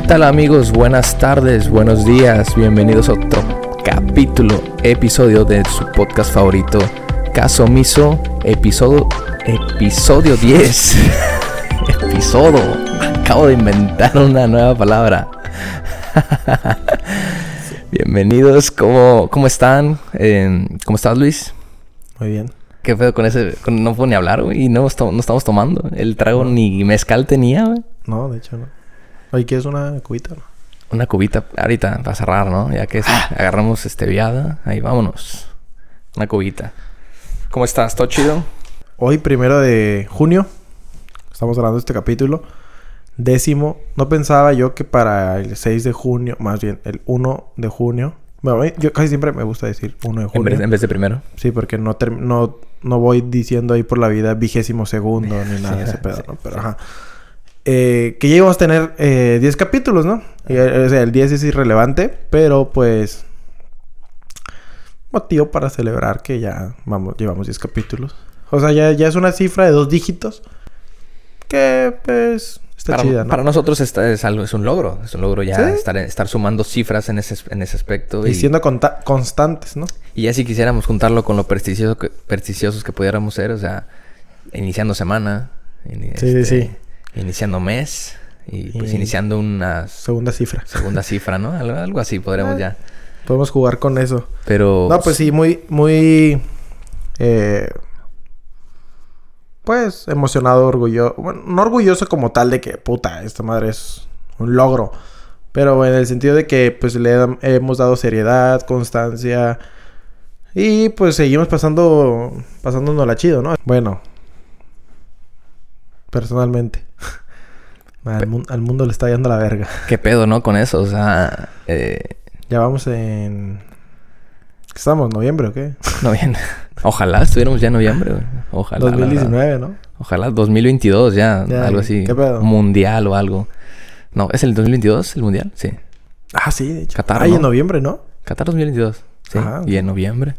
¿Qué tal amigos? Buenas tardes, buenos días, bienvenidos a otro capítulo, episodio de su podcast favorito, Caso Miso, episodio, episodio 10. episodio, acabo de inventar una nueva palabra. Bienvenidos, ¿cómo, cómo están? Eh, ¿Cómo estás Luis? Muy bien. ¿Qué pedo con ese? con- no puedo ni hablar, güey, y no, no estamos tomando. El trago ni mezcal tenía, güey. No, de hecho no. Oye, ¿quieres una cubita? Una cubita ahorita para cerrar, ¿no? Ya que agarramos este viada, ahí vámonos. Una cubita. ¿Cómo estás? ¿Todo chido? Hoy, primero de junio, estamos grabando este capítulo. Décimo. No pensaba yo que para el 6 de junio, más bien el 1 de junio. Bueno, yo casi siempre me gusta decir 1 de En junio. vez, en vez de primero. Sí, porque no, no, no voy diciendo ahí por la vida vigésimo segundo ni nada de ese Sí, pedo, sí, ¿no? Pero ajá. Eh, que ya íbamos a tener eh, 10 capítulos, ¿no? Y, eh, o sea, el 10 es irrelevante, pero pues... Motivo para celebrar que ya vamos, llevamos 10 capítulos. O sea, ya, ya es una cifra de dos dígitos. Que pues está para, chida, ¿no? para nosotros es, algo, es un logro. Es un logro ya Sí. estar, estar sumando cifras en ese, en ese aspecto. Y siendo constantes, ¿no? Y ya si quisiéramos juntarlo con lo prestigioso que, prestigiosos que pudiéramos ser, o sea, iniciando semana, ini- Sí, sí, sí. Iniciando mes y pues Y- iniciando una Segunda cifra. segunda cifra, ¿no? Algo, así podremos Ah. ya. Podemos jugar con eso. Pero No, pues sí, muy, muy. eh, pues emocionado, orgulloso. Bueno, no orgulloso como tal de que, puta, esta madre es un logro. Pero en el sentido de que, pues, le hemos dado seriedad, constancia. Y pues seguimos pasando. Pasándonos la chido, ¿no? Bueno. Personalmente. Al, mun- al mundo le está yendo la verga. qué pedo, ¿no? Con eso, o sea, eh, Ya vamos en. ¿Qué estamos? ¿Noviembre o qué? no bien. Ojalá estuviéramos ya en noviembre, güey. Ojalá. la verdad. 2019, ¿no? Ojalá 2022 ya, Ya, algo así. ¿qué pedo? Mundial o algo. No, ¿es el 2022 el mundial? Sí. Ah, sí, de hecho. Qatar, Ah, en noviembre, ¿no? Qatar 2022. Sí. Ajá. Y en noviembre.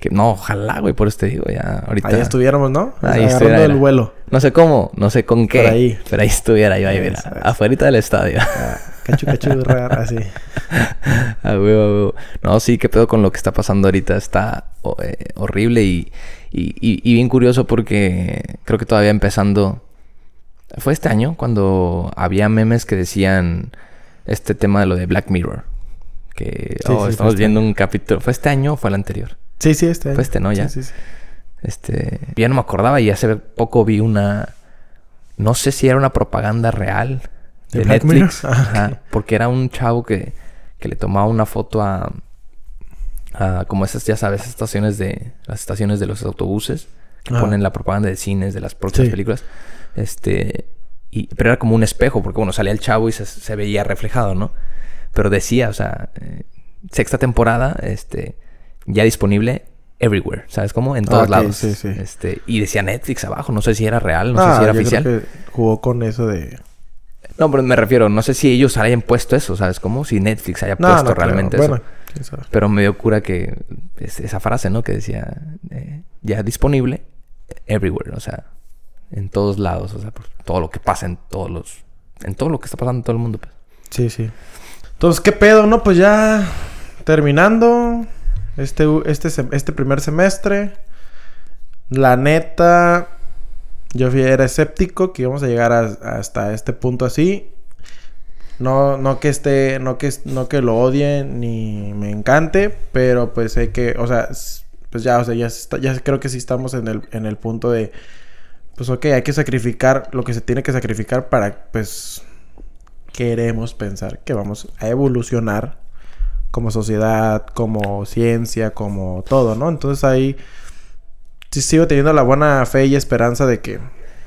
Que no, ojalá, güey, por eso te digo, ya ahorita. Ahí estuviéramos, ¿no? Ahí Agarrando estuviera, el vuelo. No sé cómo, no sé con qué. Por ahí. Pero ahí estuviera yo ahí, mira. Afuera del estadio. Ah, cachu, cachu, rara, así. No, sí, qué pedo con lo que está pasando ahorita. Está eh, horrible y, y, y- y bien curioso porque creo que todavía empezando. Fue este año cuando había memes que decían este tema de lo de Black Mirror. Que Sí, oh, sí, estamos este viendo un capítulo. ¿Fue este año o fue el anterior? Sí, sí, este año. Fue este, ¿no? Ya. Sí, sí, sí. Este. Ya no me acordaba y hace poco vi una. No sé si era una propaganda real ¿De Black Netflix. Ah, Ajá, porque era un chavo que, que le tomaba una foto a. a como esas, ya sabes, estaciones de. Las estaciones de los autobuses. Que Ajá. ponen la propaganda de cines, de las próximas Sí. películas. Este. Y, pero era como un espejo, porque bueno, salía el chavo y se, se veía reflejado, ¿no? Pero decía, o sea, eh, sexta temporada, este, ya disponible everywhere, ¿sabes cómo? En todos lados. sí, sí. Este, y decía Netflix abajo, no sé si era real, no Ah, sé si era yo oficial. creo que jugó con eso de... No, pero me refiero, no sé si ellos hayan puesto eso, ¿sabes cómo? Si Netflix haya No, puesto no realmente eso. Bueno. Pero me dio cura que es- esa frase, ¿no? Que decía, eh, ya disponible everywhere, o sea, en todos lados, o sea, por todo lo que pasa en todos los, en todo lo que está pasando en todo el mundo, pues. Sí, sí. Entonces, ¿qué pedo? No, pues ya terminando este, este, este primer semestre. La neta, yo era escéptico que íbamos a llegar hasta este punto así. No, no que esté, no que, no que lo odie ni me encante, pero pues hay que, o sea, pues ya, o sea, ya, está- ya creo que sí estamos en el, en el punto de, pues ok, hay que sacrificar lo que se tiene que sacrificar para, pues, queremos pensar que vamos a evolucionar como sociedad, como ciencia, como todo, ¿no? Entonces ahí sí sigo teniendo la buena fe y esperanza de que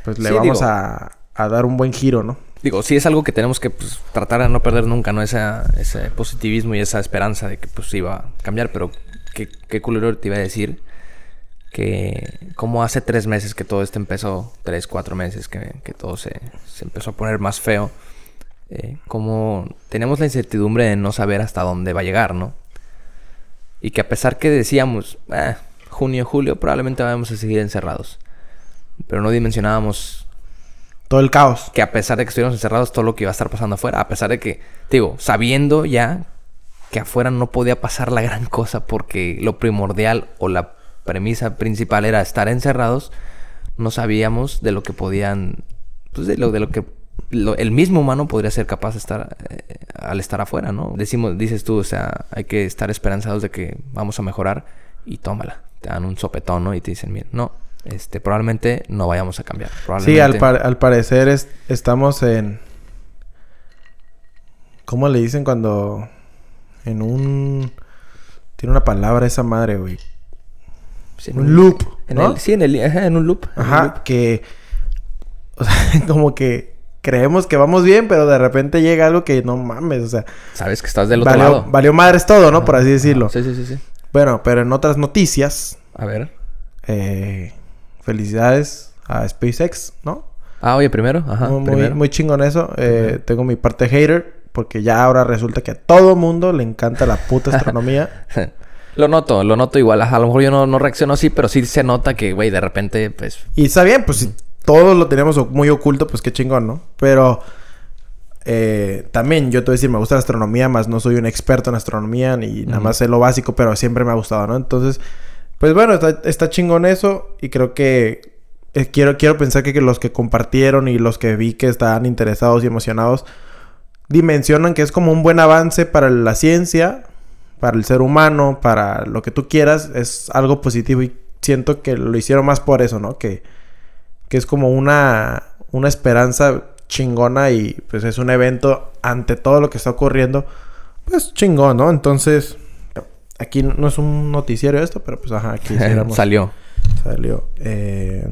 pues le Sí, vamos digo- a, a dar un buen giro, ¿no? Digo, sí es algo que tenemos que pues, tratar de no perder nunca, ¿no? Esa, ese positivismo y esa esperanza de que pues va a cambiar, pero qué, qué culero te iba a decir que como hace tres meses que todo esto empezó, tres, cuatro meses que, que todo se, se empezó a poner más feo, eh, como tenemos la incertidumbre de no saber hasta dónde va a llegar, ¿no? Y que a pesar que decíamos, "Ah, junio, julio, probablemente vamos a seguir encerrados, pero no dimensionábamos todo el caos. Que a pesar de que estuviéramos encerrados, todo lo que iba a estar pasando afuera. A pesar de que, digo, sabiendo ya que afuera no podía pasar la gran cosa porque lo primordial o la premisa principal era estar encerrados, no sabíamos de lo que podían, pues de lo, de lo que el mismo humano podría ser capaz de estar eh, al estar afuera, ¿no? Decimos, dices tú, o sea, hay que estar esperanzados de que vamos a mejorar y tómala, te dan un sopetón, ¿no? Y te dicen, mira, no, este, probablemente no vayamos a cambiar. Sí, al, al parecer estamos en... ¿Cómo le dicen cuando en un... Tiene una palabra esa madre, güey. en un, loop. ¿no? sí, en, el, en un loop. Ajá, que... O sea, como que creemos que vamos bien, pero de repente llega algo que no mames, o sea... Sabes que estás del otro valió, lado. Valió madres todo, ¿no? Por así decirlo. Sí, sí, sí, sí. Bueno, pero en otras noticias... A ver. Eh, felicidades a SpaceX, ¿no? Ah, oye, primero. Ajá, muy, primero. muy chingón eso. Eh, tengo mi parte hater. Porque ya ahora resulta que a todo mundo le encanta la puta astronomía. lo noto, lo noto igual. A lo mejor yo no, no reacciono así, pero sí se nota que, güey, de repente, pues... Y está bien, pues si todos lo teníamos muy oculto, pues qué chingón, ¿no? Pero... Eh, también yo te voy a decir, me gusta la astronomía, más no soy un experto en astronomía, ni nada más sé lo básico, pero siempre me ha gustado, ¿no? Entonces, pues bueno, está, está chingón eso y creo que eh, quiero, quiero pensar que, que, los que compartieron y los que vi que estaban interesados y emocionados, dimensionan que es como un buen avance para la ciencia, para el ser humano, para lo que tú quieras, es algo positivo y siento que lo hicieron más por eso, ¿no? Que, que es como una, una esperanza chingona y pues es un evento ante todo lo que está ocurriendo, pues chingón, ¿no? Entonces, aquí no es un noticiero esto, pero pues ajá, aquí salió. Salió. Eh,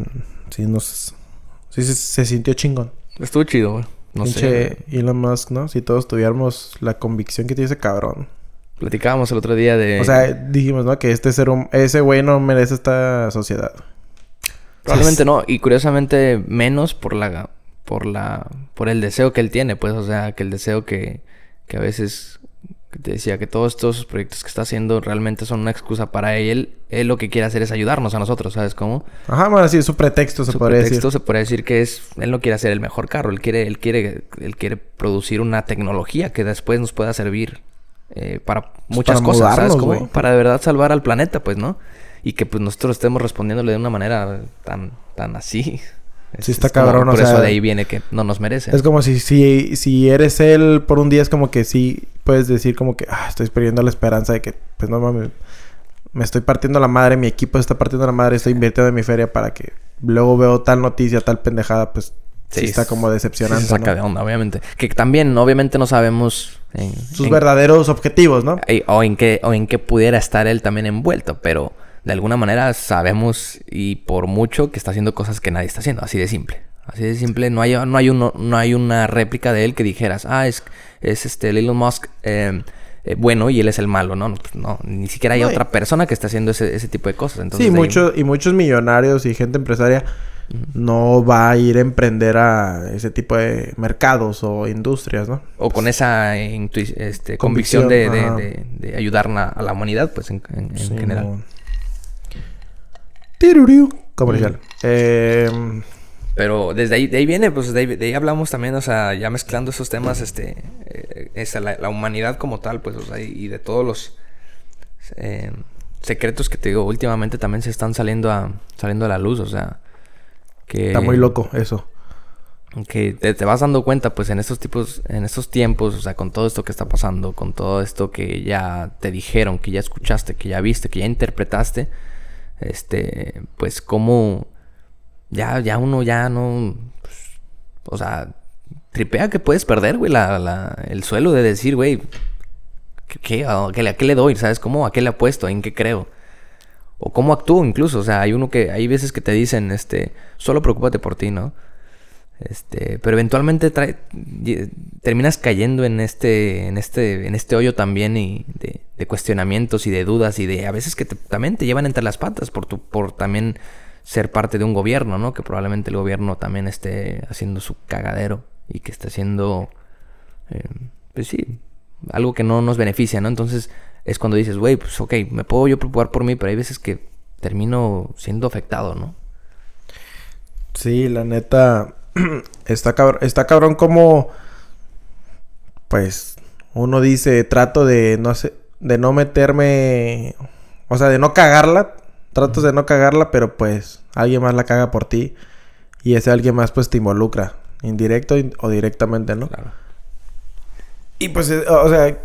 sí, nos, sí se, sintió chingón. Estuvo chido, güey. No sé. Elon Musk, ¿no? Si todos tuviéramos la convicción que tiene ese cabrón. Platicábamos el otro día de... O sea, dijimos, ¿no? Que este ser un... ese güey no merece esta sociedad. Probablemente no. Y curiosamente menos por la... Por la... Por el deseo que él tiene, pues. O sea, que el deseo que... Que a veces te decía que todos estos proyectos que está haciendo realmente son una excusa para él. Él lo que quiere hacer es ayudarnos a nosotros, ¿sabes cómo? Ajá, bueno, sí, su pretexto se su pretexto se puede decir que es él no quiere hacer el mejor carro, él quiere él quiere él quiere producir una tecnología que después nos pueda servir eh, para pues muchas cosas, ¿sabes cómo? Para de verdad salvar al planeta, pues, ¿no? Y que pues nosotros estemos respondiéndole de una manera tan tan así. Sí, está cabrón, Por eso de ahí viene que no nos merece. Es como si, si, si eres él por un día, es como que sí puedes decir como que, ah, estoy perdiendo la esperanza de que, pues no mames, me estoy partiendo la madre, mi equipo está partiendo la madre, estoy invirtiendo en mi feria para que luego veo tal noticia, tal pendejada, pues sí, está como decepcionante. Sí, saca de onda, obviamente. Que también, obviamente, no sabemos sus verdaderos objetivos, ¿no? O en qué, o en qué pudiera estar él también envuelto, pero de alguna manera sabemos y por mucho que está haciendo cosas que nadie está haciendo, así de simple. Así de simple, no hay, no hay, uno, no hay una réplica de él que dijeras, ah, es, es este Elon Musk em, eh, bueno y él es el malo, ¿no? Pues no, ni siquiera hay otra persona que esté haciendo ese, ese tipo de cosas. Entonces, sí, y muchos millonarios y gente empresaria no va a ir a emprender a ese tipo de mercados o industrias, ¿no? O con esa este, convicción, de, de, ayudar a la humanidad, pues en, general. Comercial. Eh, pero desde ahí, de ahí viene, pues de ahí, hablamos también, o sea, ya mezclando esos temas, este, eh, la, humanidad como tal, pues, o sea, y, de todos los eh, secretos que te digo, últimamente también se están saliendo a, saliendo a la luz, o sea, que... Está muy loco eso. Que te, te, vas dando cuenta, pues, en estos tipos, en estos tiempos, o sea, con todo esto que está pasando, con todo esto que ya te dijeron, que ya escuchaste, que ya viste, que ya interpretaste, este, pues cómo ya, ya uno ya no, pues, o sea, tripea que puedes perder, güey, la, la, el suelo de decir, güey, ¿qué, a, qué, qué le doy? ¿Sabes cómo? ¿A qué le apuesto? ¿En qué creo? O cómo actúo incluso, o sea, hay uno que, hay veces que te dicen, este, solo preocúpate por ti, ¿no? Este, pero eventualmente trae, terminas cayendo en este, en este, en este hoyo también y de, de cuestionamientos y de dudas y de a veces que también te llevan entre las patas por tu, por también ser parte de un gobierno, ¿no? Que probablemente el gobierno también esté haciendo su cagadero y que esté haciendo, eh, pues sí, algo que no nos beneficia, ¿no? Entonces es cuando dices, güey, pues ok, me puedo yo preocupar por mí, pero hay veces que termino siendo afectado, ¿no? Sí, la neta, está cabrón, está cabrón como pues uno dice, trato de no sé, de no meterme, o sea, de no cagarla, trato de no cagarla, pero pues alguien más la caga por ti y ese alguien más pues te involucra, indirecto o directamente, ¿no? Claro. Y pues, eh, o sea,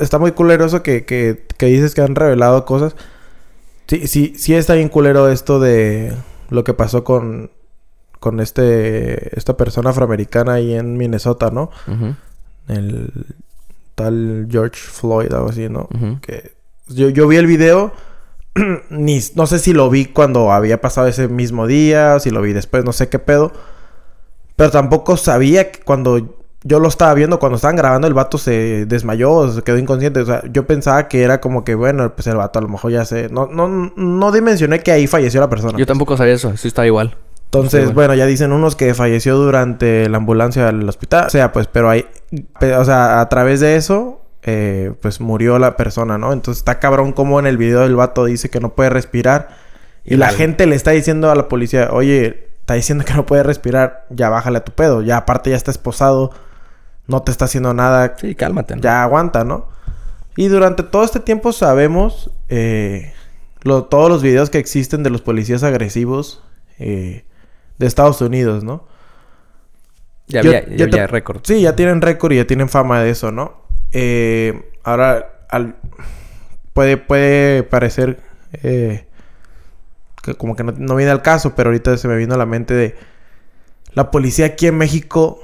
está muy culeroso que, que, que dices que han revelado cosas. Sí, sí, sí está bien culero esto de lo que pasó con, con este, esta persona afroamericana ahí en Minnesota, ¿no? El tal George Floyd, algo así, ¿no? Que yo, yo vi el video, ni, no sé si lo vi cuando había pasado ese mismo día, si lo vi después, no sé qué pedo. Pero tampoco sabía que cuando yo lo estaba viendo cuando estaban grabando, el vato se desmayó, se quedó inconsciente. O sea, yo pensaba que era como que, bueno, pues el vato a lo mejor ya se. No, no, no dimensioné que ahí falleció la persona. Yo tampoco sabía eso, sí estaba igual. Entonces, bueno, ya dicen unos que falleció durante la ambulancia al hospital. O sea, pues, pero ahí. O sea, a través de eso, eh, pues murió la persona, ¿no? Entonces está cabrón como en el video del vato dice que no puede respirar. Y, la gente le está diciendo a la policía, oye, está diciendo que no puede respirar, ya bájale a tu pedo. Ya aparte ya está esposado no te está haciendo nada. Sí, cálmate. Ya aguanta, ¿no? Y durante todo este tiempo sabemos eh, todos los videos que existen de los policías agresivos eh, de Estados Unidos, ¿no? Ya, había, ya, récord. Sí, ya tienen récord y ya tienen fama de eso, ¿no? Eh, ahora, al, puede, puede parecer que como que no, no viene al caso, pero ahorita se me vino a la mente de la policía aquí en México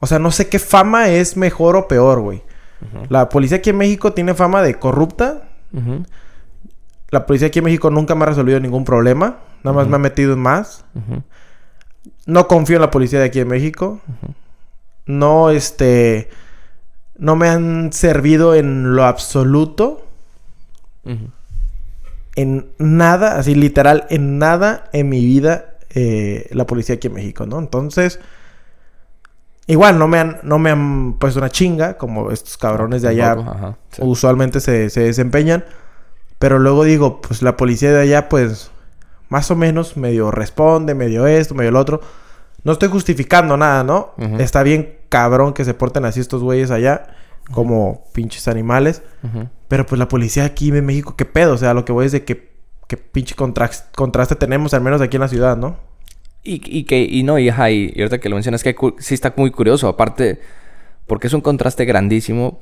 o sea, no sé qué fama es mejor o peor, güey. La policía aquí en México tiene fama de corrupta. La policía aquí en México nunca me ha resolvido ningún problema. Nada más me ha metido en más. No confío en la policía de aquí en México. No, este... No me han servido en lo absoluto. En nada, así literal, en nada en mi vida eh, la policía aquí en México, ¿no? Entonces... Igual no me han, no me han puesto una chinga, como estos cabrones de allá usualmente se, se, desempeñan. Pero luego digo, pues la policía de allá, pues, más o menos medio responde, medio esto, medio lo otro. No estoy justificando nada, ¿no? Está bien cabrón que se porten así estos güeyes allá, como pinches animales. Pero pues la policía aquí en México, ¿qué pedo? O sea, lo que voy es de que, que pinche contraste tenemos, al menos aquí en la ciudad, ¿no? Y, y que, y no, y, ajá, y, ahorita que lo mencionas, que sí está muy curioso, aparte, porque es un contraste grandísimo.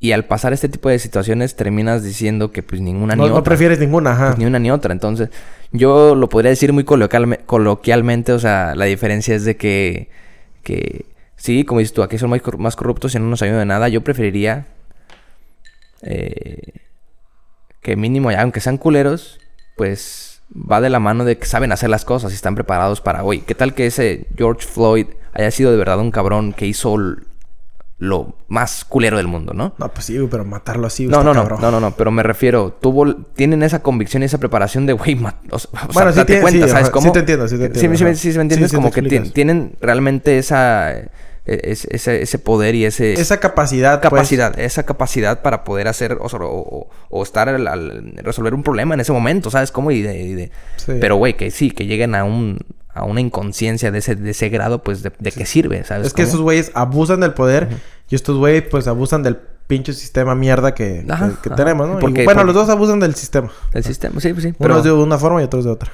Y al pasar este tipo de situaciones terminas diciendo que pues ninguna ni otra. No prefieres ninguna, ajá. Pues, ni una ni otra. Entonces, yo lo podría decir muy coloquialmente, o sea, la diferencia es de que, que sí, como dices tú, aquí son más, más corruptos y no nos ayudan de nada. Yo preferiría eh, que mínimo, ya, aunque sean culeros, pues va de la mano de que saben hacer las cosas y están preparados para hoy. ¿Qué tal que ese George Floyd haya sido de verdad un cabrón que hizo lo más culero del mundo, ¿no? No, pues sí, pero matarlo así. No, no, no, no, no, no, pero me refiero, tuvo, tienen esa convicción y esa preparación de, güey, o sea, bueno, sí, date cuenta, ¿sabes cómo? Sí te entiendo, sí te entiendo. Sí, sí, sí, sí, me entiendes, como que tienen realmente esa e-, ese, ese, poder y ese... Esa capacidad. Pues. Capacidad, esa capacidad para poder hacer o, o, estar al, resolver un problema en ese momento, ¿sabes cómo? Y de... Pero, güey, que sí, que lleguen a un... A una inconsciencia de ese, de ese grado, pues, de, de qué sirve, ¿sabes? Es que esos güeyes abusan del poder y estos güeyes, pues, abusan del pinche sistema mierda que, que, tenemos, ¿no? Porque, bueno, los dos abusan del sistema. Del sistema, sí, pues sí. Pero... Unos de una forma y otros de otra.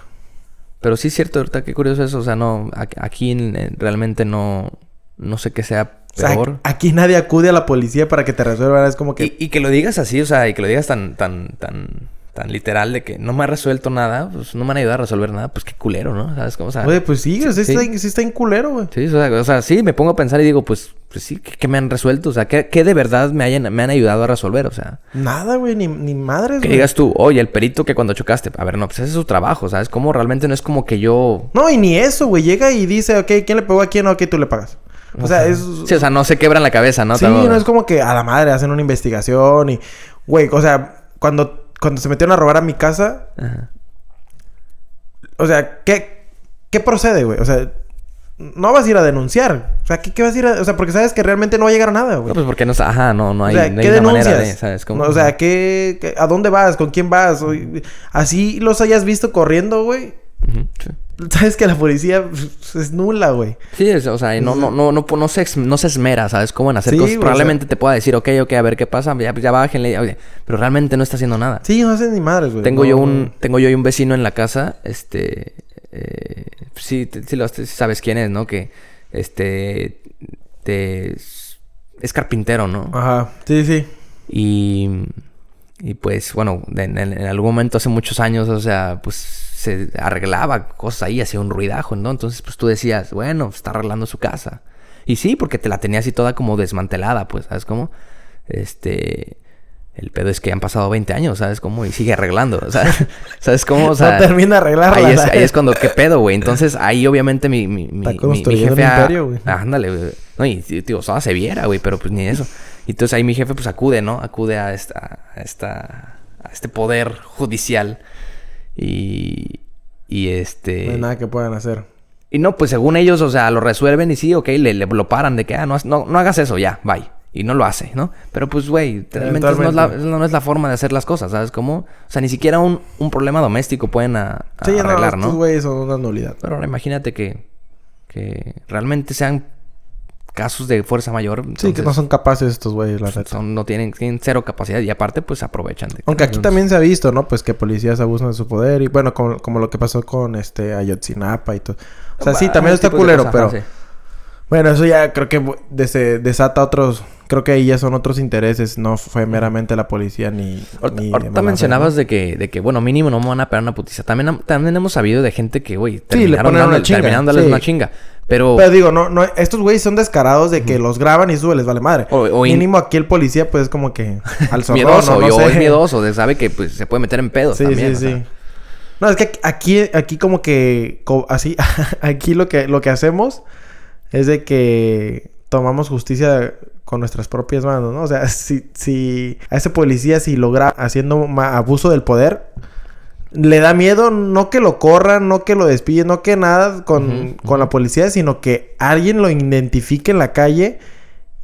Pero sí es cierto, ahorita qué curioso eso. O sea, no... Aquí realmente no no sé qué sea peor. aquí nadie acude a la policía para que te resuelvan. Es como que. Y, que lo digas así, o sea, y que lo digas tan, tan, tan, tan literal de que no me ha resuelto nada, pues no me han ayudado a resolver nada, pues qué culero, ¿no? ¿Sabes cómo? O Oye, pues sí, sí, Está, sí está en culero, güey. Sí, o sea, sí, me pongo a pensar y digo, pues, pues sí, ¿qué, me han resuelto? O sea, ¿qué, de verdad me, hayan, me han ayudado a resolver? O sea. Nada, güey, ni, ni madres, Que digas tú, oye, el perito que cuando chocaste. A ver, no, pues ese es su trabajo, ¿sabes? Como realmente no es como que yo. No, y ni eso, güey. Llega y dice, ok, ¿quién le pegó a quién? Ok, tú le pagas. O sea, es... Sí, o sea, no se quebran la cabeza, ¿no? Sí, no es como que a la madre hacen una investigación y... Güey, o sea, cuando, cuando se metieron a robar a mi casa... O sea, ¿qué, ¿qué procede, güey? O sea, no vas a ir a denunciar. O sea, ¿qué, vas a ir a...? O sea, porque sabes que realmente no va a llegar a nada, güey. No, pues porque no... Ajá, no, no hay, o sea, ¿qué manera de... ¿sabes? o sea, ¿qué, ¿a dónde vas? ¿Con quién vas? así los hayas visto corriendo, güey. Sabes que la policía pues, es nula, güey. Sí, es- o sea, no, no, no, no, no se, ex- no se esmera, ¿sabes? Cómo en hacer Sí, cosas. Probablemente te pueda decir, ok, ok, a ver qué pasa, ya, ya bájenle, oye, pero realmente no está haciendo nada. Sí, no hacen ni madres, güey. Tengo No, yo no. un, tengo yo un vecino en la casa, este, eh, sí, te- sí, lo- sí sabes quién es, ¿no? Que, este, te- es carpintero, ¿no? Ajá, sí, sí. Y, y pues, bueno, en, en algún momento hace muchos años, o sea, pues se arreglaba cosas ahí, hacía un ruidajo, ¿no? Entonces, pues tú decías, bueno, está arreglando su casa. Y sí, porque te la tenía así toda como desmantelada, pues, ¿sabes cómo? Este... El pedo es que han pasado 20 años, ¿sabes cómo? Y sigue arreglando, sea, ¿sabes cómo? O sea, no termina de arreglarla. Ahí ahí es cuando, ¿qué pedo, güey? Entonces, ahí obviamente mi, mi, mi, mi- jefe... un a- imperio, güey. Ah, Ándale, güey. No, y tío, toda se viera, güey, pero pues ni eso. Y entonces ahí mi jefe pues acude, ¿no? Acude a esta, a esta, a este poder judicial. Y, y este... No hay nada que puedan hacer. Y no, pues según ellos, o sea, lo resuelven y sí, ok, le, le lo paran de que, ah, no, no, no hagas eso, ya, bye. Y no lo hace, ¿no? Pero pues, güey, realmente no es, la, Eventualmente. no es la forma de hacer las cosas, ¿sabes cómo? O sea, ni siquiera un, un problema doméstico pueden a- a Sí, no, arreglar, ¿no? güeyes son una nulidad. Pero ahora imagínate que, que realmente sean casos de fuerza mayor. Sí, que no son capaces estos güeyes, la neta. no tienen, tienen cero capacidad y aparte pues aprovechan. de- Aunque aquí también se ha visto, ¿no? Pues que policías abusan de su poder y bueno, como, como lo que pasó con este Ayotzinapa y todo. O sea, sí, ah, también ese está culero, pero ajá, sí. Bueno, eso ya creo que des- desata otros, creo que ahí ya son otros intereses, no fue meramente la policía ni Ahorita, ni mencionabas de que, de que, bueno, mínimo no me van a pegar una putiza. También, también hemos sabido de gente que, güey, terminaron, ponen una chinga, terminaron dándoles sí. una chinga. Pero, Pero digo, no, no, estos güeyes son descarados de que los graban y eso les vale madre. O- o in- Mínimo aquí el policía, pues como que al zorrón, miedoso, ¿no? No yo sé. es miedoso, de sabe que pues se puede meter en pedos Sí, también. sí, o sí. sea. No, es que aquí, aquí como que, así, aquí lo que, lo que hacemos es de que tomamos justicia con nuestras propias manos, ¿no? O sea, si, si a ese policía si logra haciendo abuso del poder, le da miedo no que lo corran, no que lo despiden, no que nada con, con la policía, sino que alguien lo identifique en la calle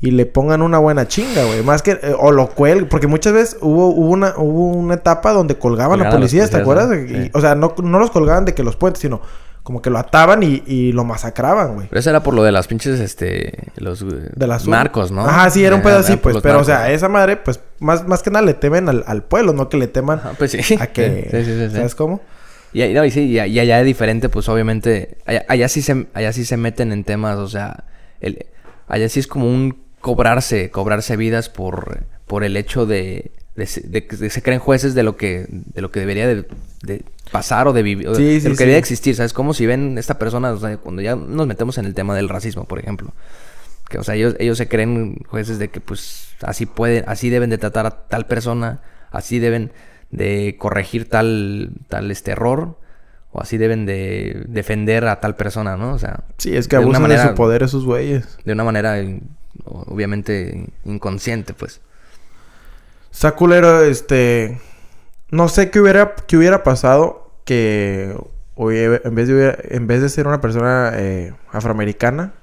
y le pongan una buena chinga, güey. Más que... eh, o lo cuelguen. Porque muchas veces hubo, hubo, una, hubo una etapa donde colgaban a Colgaban a policías, ¿te acuerdas? o sea, no, no los colgaban de que los puentes, sino como que lo ataban y, y lo masacraban, güey. Pero eso era por lo de las pinches, este, los eh, De las narcos, ¿no? Ajá, sí, era un pedo así, pues. Pero, o sea, esa madre, pues, más, más que nada le temen al, al pueblo, no que le teman Ajá, pues sí. a que... Sí, sí, sí. ¿Sabes cómo? Y, no, y sí, y, y allá es diferente, pues obviamente, allá, allá sí se, allá sí se meten en temas, o sea, el, allá sí es como un cobrarse, cobrarse vidas por, por el hecho de, de, se- de se creen jueces de lo que, de lo que debería de, pasar o de vivir, Sí, de sí, lo que sí. debería existir, ¿sabes? Como si ven esta persona, o sea, cuando ya nos metemos en el tema del racismo, por ejemplo. Que, o sea, ellos, ellos se creen jueces de que, pues, así pueden, así deben de tratar a tal persona, así deben de corregir tal, tal este error, o así deben de defender a tal persona, ¿no? O sea, Sí, es que de una abusan de manera- su poder esos güeyes. de una manera, obviamente, inconsciente, pues. Está culero, este... No sé qué hubiera, qué hubiera pasado que... hubiera- en, vez de, hubiera- en vez de ser una persona eh, afroamericana...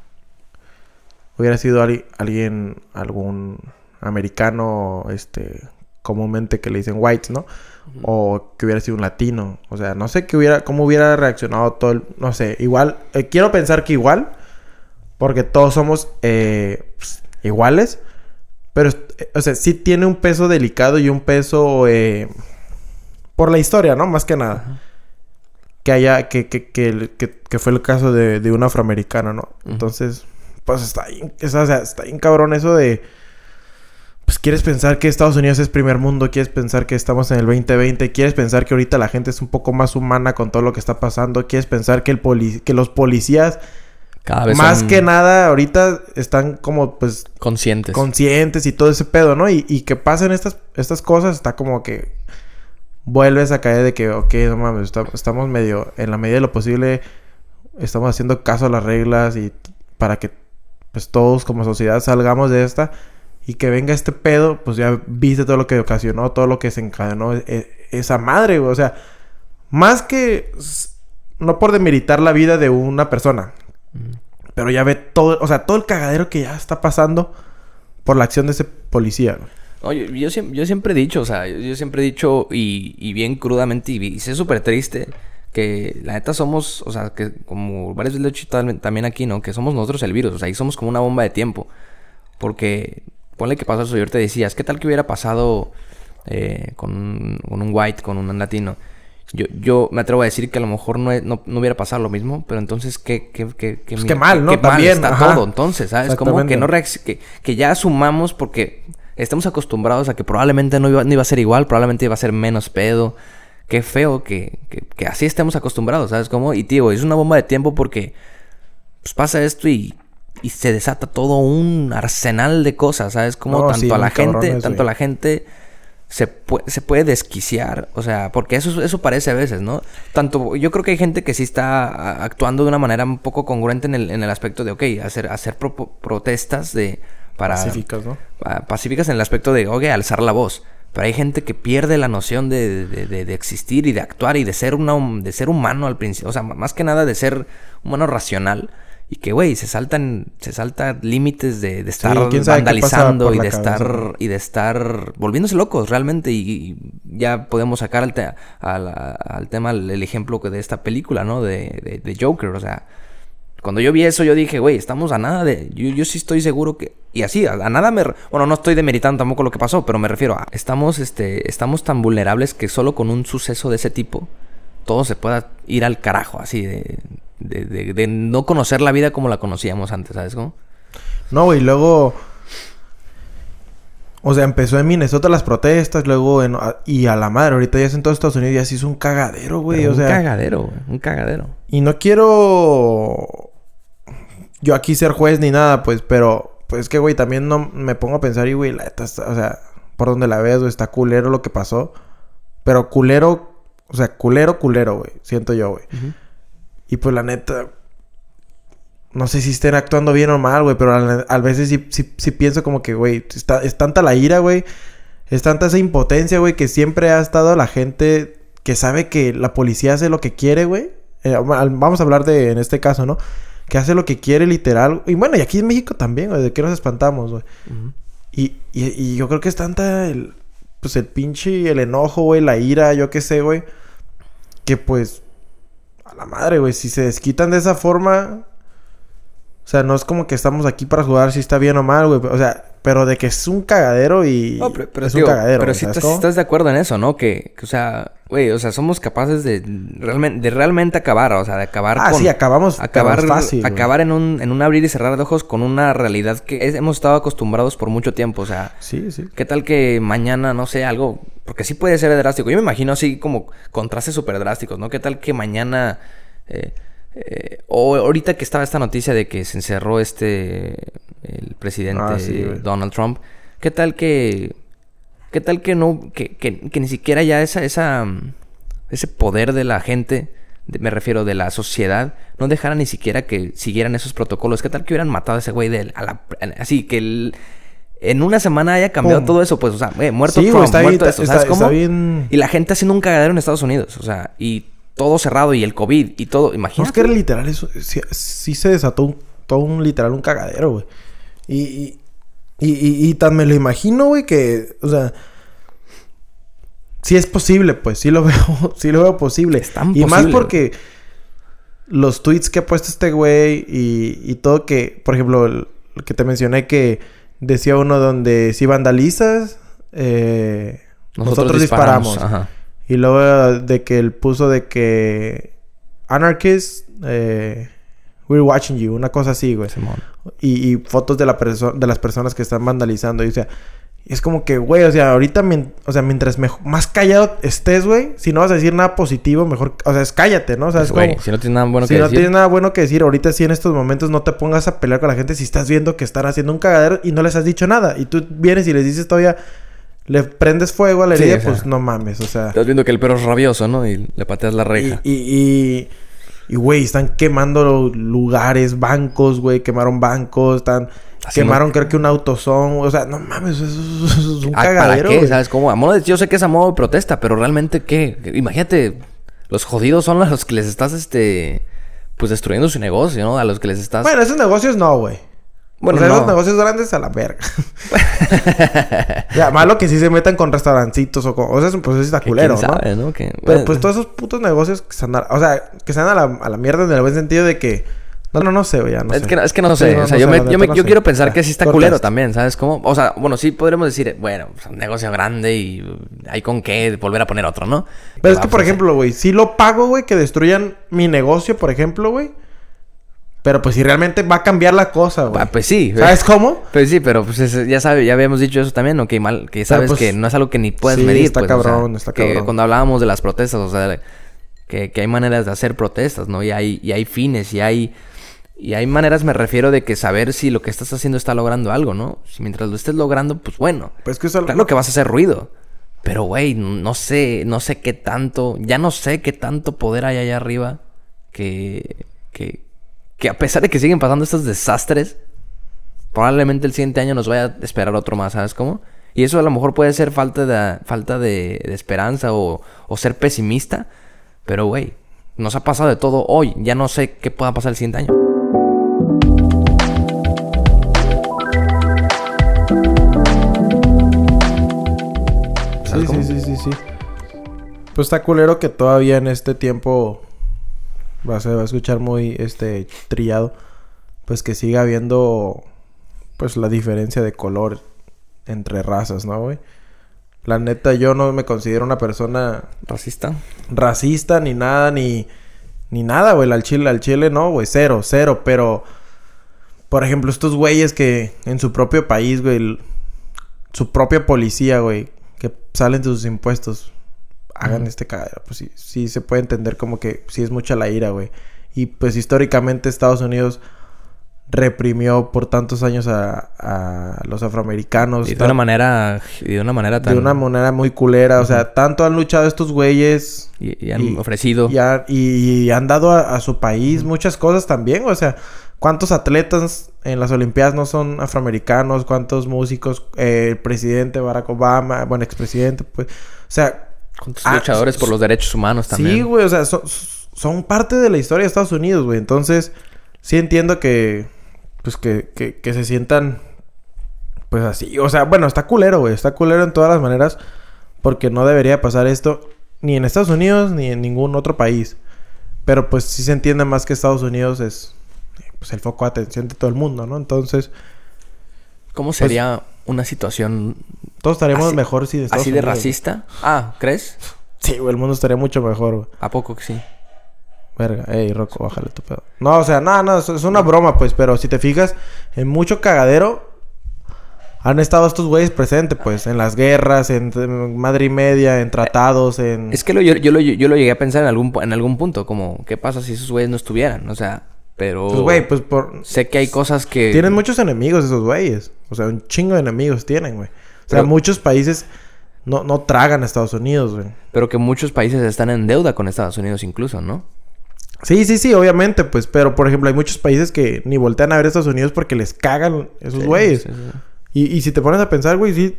Hubiera sido ali- alguien... Algún americano, este... Comúnmente que le dicen whites, ¿no? O que hubiera sido un latino. O sea, no sé qué hubiera... Cómo hubiera reaccionado todo el... No sé, igual... eh, quiero pensar que igual... Porque todos somos eh, pues, iguales. Pero, o sea, sí tiene un peso delicado y un peso eh, por la historia, ¿no? Más que nada. Que haya, que, que, que, que, fue el caso de, de un afroamericano, ¿no? Entonces, pues está bien, o sea, está bien cabrón eso de... Pues quieres pensar que Estados Unidos es primer mundo, quieres pensar que estamos en el 2020, quieres pensar que ahorita la gente es un poco más humana con todo lo que está pasando, quieres pensar que, el que los policías, Cada vez más son que nada, ahorita están como pues conscientes. conscientes y todo ese pedo, ¿no? Y, y que pasen estas, estas cosas, está como que vuelves a caer de que, ok, no mames, está- estamos medio, en la medida de lo posible, estamos haciendo caso a las reglas y para que pues todos como sociedad salgamos de esta y que venga este pedo, pues ya viste todo lo que ocasionó, todo lo que desencadenó e- esa madre, güey. O sea, más que no por demeritar la vida de una persona. Pero ya ve todo, o sea, todo el cagadero que ya está pasando por la acción de ese policía, güey. Yo, yo yo siempre he dicho, o sea, yo, siempre dicho, y, bien crudamente, y, y sé súper triste, que la neta somos, o sea, que como varias veces lo he dicho también aquí, ¿no? Que somos nosotros el virus, o sea, ahí somos como una bomba de tiempo. Porque, ponle que pasa eso, yo te decías, ¿qué tal que hubiera pasado eh, con, con, un white, con un latino? Yo, yo me atrevo a decir que a lo mejor no, no, no hubiera pasado lo mismo, pero entonces, ¿qué, qué, qué, qué, pues mal, ¿no? Qué También, mal está ajá. todo, entonces, ¿sabes? Como que, no que, que ya asumamos porque estamos acostumbrados a que probablemente no iba, no iba a ser igual, probablemente iba a ser menos pedo. Qué feo que, que, que así estemos acostumbrados, ¿sabes cómo? Y tío, es una bomba de tiempo porque pues pasa esto y, y se desata todo un arsenal de cosas, ¿sabes? Como No, tanto sí, a la gente, tanto a la gente se puede, se puede desquiciar, o sea, porque eso, eso parece a veces, ¿no? Tanto, yo creo que hay gente que sí está actuando de una manera un poco congruente en el, en el aspecto de, ok, hacer, hacer pro- protestas de, para, Pacíficas, ¿no? pa- pacíficas en el aspecto de, ok, alzar la voz. Pero hay gente que pierde la noción de, de- de- de existir y de actuar y de ser, una, de ser humano al principio. O sea, más que nada de ser humano racional. Y que, güey, se saltan, se saltan límites de, de estar vandalizando y de cabeza, estar y de estar volviéndose locos realmente. Y, y ya podemos sacar al, te- a la- al tema el, el ejemplo que de esta película, ¿no? De, de, de Joker. O sea, cuando yo vi eso, yo dije, güey, estamos a nada de. Yo, yo sí estoy seguro que. Y así, a, a nada me. re- Bueno, no estoy demeritando tampoco lo que pasó, pero me refiero a. Estamos, este, estamos tan vulnerables que solo con un suceso de ese tipo, todo se pueda ir al carajo, así de. De, de- de no conocer la vida como la conocíamos antes, ¿sabes cómo? No, güey, luego. O sea, empezó en Minnesota las protestas, luego en. Y a la madre, ahorita ya es en todo Estados Unidos, ya se hizo un cagadero, güey. Pero O un sea. cagadero, güey, un cagadero. Y no quiero. Yo aquí ser juez ni nada, pues, pero. Pues que, güey, también no me pongo a pensar y, güey, la neta está- O sea, por donde la ves, güey, está culero lo que pasó. Pero culero. O sea, culero, culero, güey. Siento yo, güey. Y pues la neta. No sé si estén actuando bien o mal, güey. Pero a, a veces sí, sí, sí pienso como que, güey, está, es tanta la ira, güey. Es tanta esa impotencia, güey, que siempre ha estado la gente que sabe que la policía hace lo que quiere, güey. Eh, vamos a hablar de, en este caso, ¿no? Que hace lo que quiere, literal. Y bueno, y aquí en México también, güey. ¿De qué nos espantamos, güey? Y, y, y yo creo que es tanta el... Pues el pinche... El enojo, güey. La ira, yo qué sé, güey. Que pues... A la madre, güey. Si se desquitan de esa forma... O sea, no es como que estamos aquí para jugar si está bien o mal, güey. O sea, pero de que es un cagadero y... No, pero, pero es digo, un cagadero. Pero si ¿sabes estás, de acuerdo en eso, ¿no? Que, que, o sea, güey, o sea, somos capaces de realmente, de realmente acabar, o sea, de acabar Ah, con... sí, acabamos... Acabar, fácil, acabar en un, en un abrir y cerrar de ojos con una realidad que es- hemos estado acostumbrados por mucho tiempo, o sea... Sí, sí. ¿Qué tal que mañana, no sé, algo... Porque sí puede ser drástico. Yo me imagino así como contrastes súper drásticos, ¿no? ¿Qué tal que mañana... eh, eh, o ahorita que estaba esta noticia de que se encerró este... El presidente Ah, sí. Donald Trump. ¿Qué tal que... ¿Qué tal que no... Que, que, que ni siquiera ya esa... esa ese poder de la gente... de- me refiero de la sociedad, no dejara ni siquiera que siguieran esos protocolos. ¿Qué tal que hubieran matado a ese güey de él? A la, así que el- en una semana haya cambiado Pum. todo eso, pues, o sea, güey, muerto Sí, Trump, está bien, muerto está- ¿sabes está- cómo? está bien- Y la gente haciendo un cagadero en Estados Unidos, o sea, y todo cerrado y el COVID y todo, No, imagínate. es que era literal eso. Sí, sí se desató un, todo un literal un cagadero, güey. Y, y, y, y- y tan me lo imagino, güey, que, o sea, sí es posible, pues, sí lo veo, sí lo veo posible. Es tan y más porque los tweets que ha puesto este güey y, y todo que, por ejemplo, el, el que te mencioné que decía uno donde si vandalizas, eh, nosotros, disparamos. Ajá. Y luego de que él puso de que Anarchist, eh, we're watching you, una cosa así, güey. Simón. Y, y fotos de, la de las personas que están vandalizando. Y o sea, es como que, güey, o sea, ahorita, o sea, mientras más callado estés, güey, si no vas a decir nada positivo, mejor, o sea, es cállate, ¿no? O sea, es güey, como... si no tienes nada bueno si que no decir. tienes nada bueno que decir, ahorita sí en estos momentos no te pongas a pelear con la gente si estás viendo que están haciendo un cagadero y no les has dicho nada. Y tú vienes y les dices todavía, le prendes fuego a la Sí, herida, o sea. pues no mames, o sea... Estás viendo que el perro es rabioso, ¿no? Y le pateas la reja. Y, y, y, y, güey, están quemando lugares, bancos, güey, quemaron bancos, están... Quemaron creo que un autosón, o sea, no mames, eso, es- un Ah, cagadero, ¿Para qué? ¿Sabes cómo? A modo de- yo sé que es a modo de protesta, pero realmente, ¿qué? Imagínate, los jodidos son a los que les estás, este... Pues destruyendo su negocio, ¿no? A los que les estás... Bueno, esos negocios no, güey. Bueno, o sea, esos negocios grandes a la verga. ya, malo que sí se metan con restaurancitos o con... O sea, pues eso está culero, sabe, ¿no? Pero pues todos esos putos negocios que se andan... O sea, que andan a la, a la mierda en el buen sentido de que... No, no, no sé, güey, no es sé. Que, es que no sé. o sea, yo, me, yo, me, yo quiero pensar que sí está culero también, ¿sabes cómo? O sea, bueno, sí podremos decir, bueno, pues, un negocio grande y hay con qué volver a poner otro, ¿no? Pero es que, por ejemplo, güey, si lo pago, güey, que destruyan mi negocio, por ejemplo, güey. Pero pues si realmente va a cambiar la cosa, güey. Ah, pues sí. ¿Sabes cómo? Pues sí, pero pues ya sabes, ya habíamos dicho eso también, ¿no? Que mal, que sabes pues, que no es algo que ni puedes medir. Está pues, cabrón, está cabrón. Cuando hablábamos de las protestas, o sea, que, que, hay maneras de hacer protestas, ¿no? Y hay, y hay fines, y hay. Y hay maneras, me refiero, de que saber si lo que estás haciendo está logrando algo, ¿no? Si mientras lo estés logrando, pues bueno. Pues que. Claro que vas a hacer ruido. Pero, güey, no sé, no sé qué tanto, ya no sé qué tanto poder hay allá arriba que, que, que a pesar de que siguen pasando estos desastres, probablemente el siguiente año nos vaya a esperar otro más, ¿sabes cómo? Y eso a lo mejor puede ser falta de, falta de, esperanza o, o, ser pesimista. Pero, güey, nos ha pasado de todo hoy. Ya no sé qué pueda pasar el siguiente año. Sí, sí, sí, sí, sí. Pues está culero que todavía en este tiempo va, se va a escuchar muy este trillado, pues que siga habiendo pues la diferencia de color entre razas, ¿no, güey? La neta, yo no me considero una persona... ¿Racista? Racista, ni nada, ni... Ni nada, güey. Al chile, al chile no, güey. Cero, cero. Pero... Por ejemplo, estos güeyes que en su propio país, güey... Su propia policía, güey. Que salen de sus impuestos hagan este cagadero. Pues sí, sí se puede entender como que sí es mucha la ira, güey. Y pues históricamente Estados Unidos reprimió por tantos años a, a los afroamericanos. Y de una manera, de una manera tan... De una manera muy culera. O sea, tanto han luchado estos güeyes. Y, han ofrecido. Y, han dado a, su país muchas cosas también. O sea, ¿cuántos atletas en las Olimpiadas no son afroamericanos? ¿Cuántos músicos? Eh, el presidente Barack Obama, bueno, expresidente, pues... O sea, Ah, luchadores por los derechos humanos también. Sí, güey, o sea, son, parte de la historia de Estados Unidos, güey. Entonces, sí entiendo que, pues, que, que, se sientan, pues, así. O sea, bueno, está culero, güey. Está culero en todas las maneras. Porque no debería pasar esto ni en Estados Unidos ni en ningún otro país. Pero, pues, sí se entiende más que Estados Unidos es, pues, el foco de atención de todo el mundo, ¿no? Entonces... ¿Cómo pues sería una situación todos estaríamos mejor si de ¿Así de racista? Ah, ¿crees? Sí, güey, el mundo estaría mucho mejor, güey. ¿A poco que sí? Verga, ey, Rocco, bájale tu pedo. No, o sea, nada, no, es una broma, pues, pero si te fijas, en mucho cagadero han estado estos güeyes presentes, pues, en las guerras, en, madre y media, en tratados, en... Es que yo, yo, lo, yo lo llegué a pensar en algún, en algún punto, como, ¿qué pasa si esos güeyes no estuvieran? O sea, pero... Pues, güey, pues por... Sé que hay cosas que... Tienen muchos enemigos esos güeyes. O sea, un chingo de enemigos tienen, güey. O sea, muchos países no, no tragan a Estados Unidos, güey. Pero que muchos países están en deuda con Estados Unidos incluso, ¿no? Sí, sí, sí, obviamente, pues, pero por ejemplo, hay muchos países que ni voltean a ver a Estados Unidos porque les cagan esos güeyes. y, y, si te pones a pensar, güey, sí.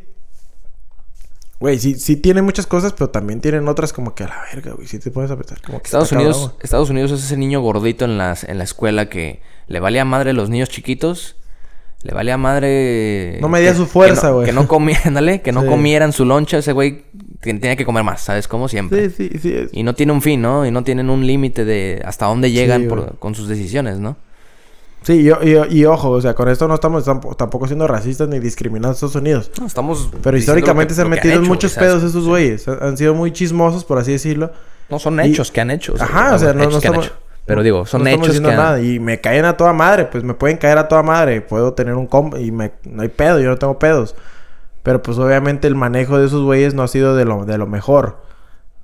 Güey, sí, sí tienen muchas cosas, pero también tienen otras como que a la verga, güey. Si te pones a pensar, como que Estados Unidos, Estados Unidos es ese niño gordito en, las, en la escuela que le valía madre a los niños chiquitos le valía madre. No medía su fuerza, güey. Que, no, comieran, dale, que no comieran su loncha, ese güey tenía que comer más, ¿sabes? Como siempre. Sí, sí, sí. Y no tiene un fin, ¿no? Y no tienen un límite de hasta dónde llegan con sus decisiones, ¿no? Sí, y, y, ojo, o sea, con esto no estamos tampoco siendo racistas ni discriminando a Estados Unidos. No, estamos. Pero históricamente se han metido en muchos pedos esos güeyes. Han sido muy chismosos, por así decirlo. No, son hechos que han hecho. Ajá, o sea, no, no estamos. Pero digo, son hechos que... nada. Y me caen a toda madre. Pues me pueden caer a toda madre. Puedo tener un combo... Y me... no hay pedo. Yo no tengo pedos. Pero pues obviamente el manejo de esos güeyes no ha sido de lo, de lo mejor.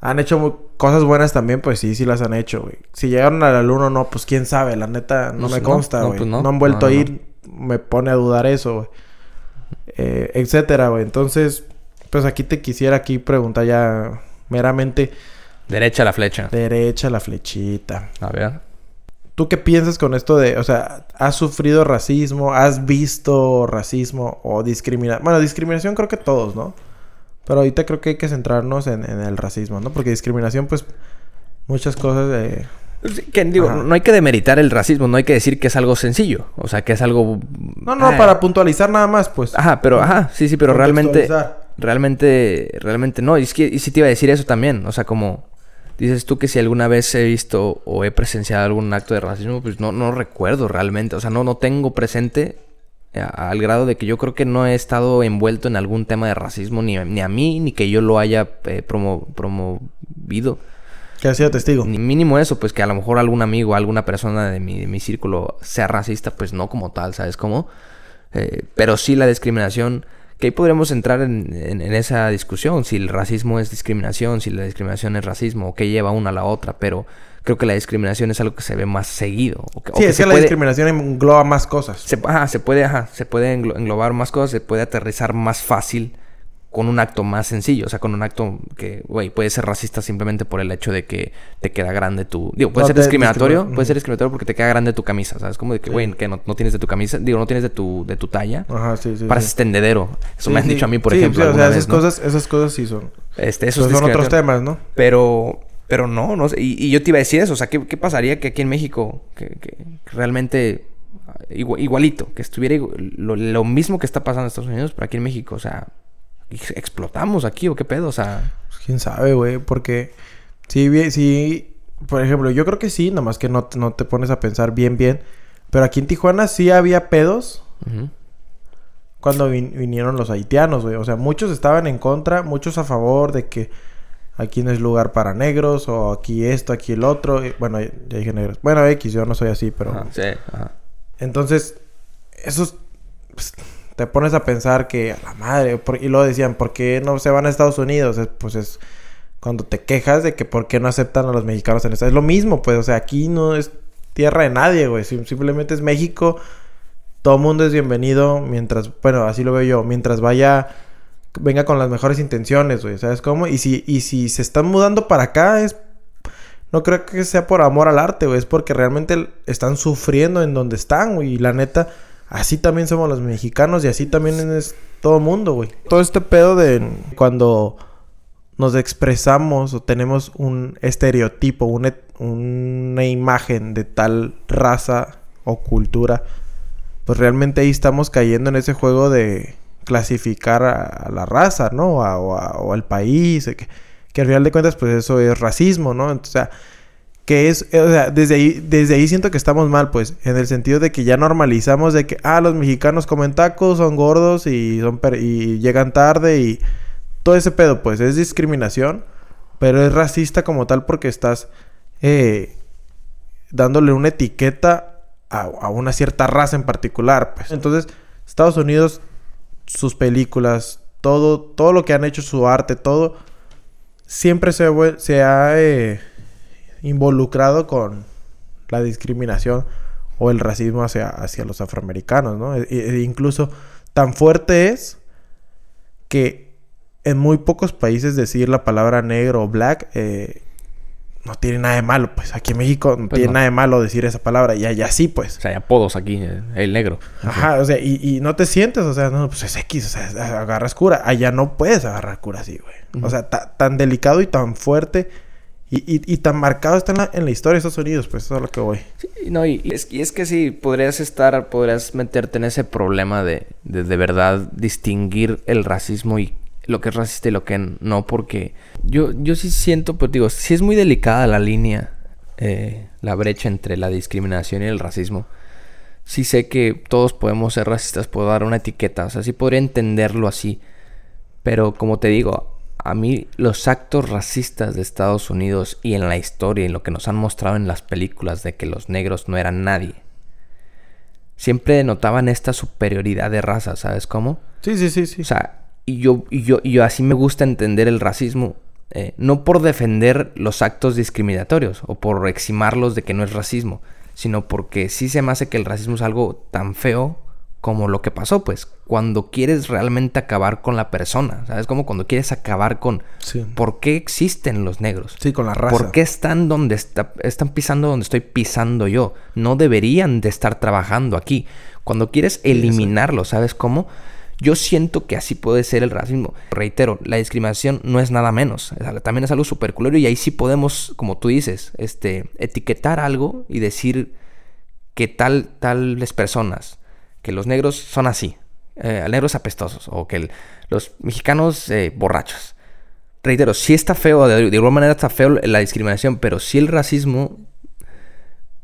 Han hecho cosas buenas también, pues sí, sí las han hecho, güey. Si llegaron al alumno, no, pues quién sabe. La neta no, me consta, güey. Pues no, han vuelto a ir. Me pone a dudar eso, güey. Eh, etcétera, güey. Entonces, pues aquí te quisiera aquí preguntar ya meramente... Derecha la flecha. Derecha la flechita. A ver. ¿Tú qué piensas con esto de, o sea, has sufrido racismo, has visto racismo o discriminación? Bueno, discriminación creo que todos, ¿no? Pero ahorita creo que hay que centrarnos en, el racismo, ¿no? Porque discriminación, pues, muchas cosas, Que, digo, no hay que demeritar el racismo, no hay que decir que es algo sencillo. O sea, que es algo. No, no, ah, para puntualizar nada más, pues. Ajá, pero, ajá, sí, sí, pero realmente. Realmente, realmente no. Y es que y sí te iba a decir eso también. O sea, como. Dices tú que si alguna vez he visto o he presenciado algún acto de racismo, pues no, no recuerdo realmente. O sea, no, no tengo presente al grado de que yo creo que no he estado envuelto en algún tema de racismo ni, ni a mí, ni que yo lo haya eh, promovido. Que ha sido testigo. Ni mínimo eso, pues que a lo mejor algún amigo, alguna persona de mi, de mi círculo sea racista, pues no como tal, ¿sabes cómo? Eh, pero sí la discriminación, que ahí podremos entrar en, en, esa discusión, si el racismo es discriminación, si la discriminación es racismo, o qué lleva una a la otra, pero creo que la discriminación es algo que se ve más seguido. O que, sí, es que, la discriminación engloba más cosas. Se, ajá, se puede, ajá, se puede englobar más cosas, se puede aterrizar más fácil con un acto más sencillo, o sea, con un acto que, güey, puede ser racista simplemente por el hecho de que te queda grande tu... Digo, puede ser discriminatorio, puede ser discriminatorio porque te queda grande tu camisa, ¿sabes? Como de que, güey, que no, tienes de tu camisa, digo, no tienes de tu, de tu talla. Ajá, sí, sí. Pareces tendedero. Eso me han dicho a mí, por ejemplo. Sí, o sea, esas cosas, esas cosas sí son. Este, esos son otros temas, ¿no? Pero, pero no, no sé. Y, yo te iba a decir eso, o sea, ¿qué, qué pasaría que aquí en México, que, que realmente igualito, que estuviera lo, lo mismo que está pasando en Estados Unidos, pero aquí en México, o sea, explotamos aquí o qué pedo, o sea. Pues, quién sabe, güey, porque sí, sí, por ejemplo, yo creo que sí, nada más que no, no te pones a pensar bien, bien. Pero aquí en Tijuana sí había pedos. Cuando vinieron los haitianos, güey. O sea, muchos estaban en contra, muchos a favor de que aquí no es lugar para negros, o aquí esto, aquí el otro. Bueno, ya dije negros. Bueno, X, yo no soy así, pero. sí, ajá. Entonces, esos. Pues, te pones a pensar que a la madre, y luego decían, ¿por qué no se van a Estados Unidos? pues es cuando te quejas de que por qué no aceptan a los mexicanos en Estados Es lo mismo, pues, o sea, aquí no es tierra de nadie, güey, simplemente es México, todo mundo es bienvenido mientras, bueno, así lo veo yo, mientras vaya, venga con las mejores intenciones, güey, ¿sabes cómo? Y si, y si se están mudando para acá es no creo que sea por amor al arte, güey. Es porque realmente están sufriendo en donde están, güey. Y la neta, Así también somos los mexicanos y así también es todo mundo, güey. Todo este pedo de cuando nos expresamos o tenemos un estereotipo, una imagen de tal raza o cultura, pues realmente ahí estamos cayendo en ese juego de clasificar a, la raza, ¿no? O, al país, que, que al final de cuentas pues eso es racismo, ¿no? Entonces, o sea, que es, o sea, desde ahí, desde ahí siento que estamos mal, pues, en el sentido de que ya normalizamos de que, ah, los mexicanos comen tacos, son gordos y, son y llegan tarde y todo ese pedo, pues, es discriminación, pero es racista como tal porque estás eh, dándole una etiqueta a, una cierta raza en particular, pues. Entonces, Estados Unidos, sus películas, todo, todo lo que han hecho, su arte, todo, siempre se, se ha... Eh, involucrado con la discriminación o el racismo hacia, hacia los afroamericanos, ¿no? E, e incluso tan fuerte es que en muy pocos países decir la palabra negro o black eh, no tiene nada de malo, pues aquí en México no pues tiene nada de malo decir esa palabra y allá sí, pues. O sea, hay apodos aquí, eh, el negro. Ajá, o sea, y, no te sientes, o sea, no, pues es X, o sea, agarras cura. Allá no puedes agarrar cura así, güey. O sea, tan delicado y tan fuerte y, y, tan marcado está en la, historia de Estados Unidos, pues eso es lo que voy. No, y, es, que sí, podrías estar, podrías meterte en ese problema de, de, de verdad distinguir el racismo y lo que es racista y lo que no, porque yo, yo sí siento, pues digo, sí es muy delicada la línea, eh, la brecha entre la discriminación y el racismo. Sí sé que todos podemos ser racistas, puedo dar una etiqueta, o sea, sí podría entenderlo así, pero como te digo, a mí los actos racistas de Estados Unidos y en la historia y en lo que nos han mostrado en las películas de que los negros no eran nadie, siempre notaban esta superioridad de raza, ¿sabes cómo? Sí, sí, sí, sí. O sea, y yo, y yo, y yo así me gusta entender el racismo, eh, no por defender los actos discriminatorios o por eximarlos de que no es racismo, sino porque sí se me hace que el racismo es algo tan feo como lo que pasó, pues, cuando quieres realmente acabar con la persona, ¿sabes? Como cuando quieres acabar con por qué existen los negros. Sí, con la raza. ¿Por qué están donde está, están pisando donde estoy pisando yo? No deberían de estar trabajando aquí. Cuando quieres eliminarlo, ¿sabes cómo? Yo siento que así puede ser el racismo. Reitero, la discriminación no es nada menos. también es algo súper culero y ahí sí podemos, como tú dices, este, etiquetar algo y decir que tal, tales personas, que los negros son así, eh, negros apestosos o que los mexicanos eh, borrachos. Reitero, sí está feo, de, de alguna manera está feo la discriminación, pero sí el racismo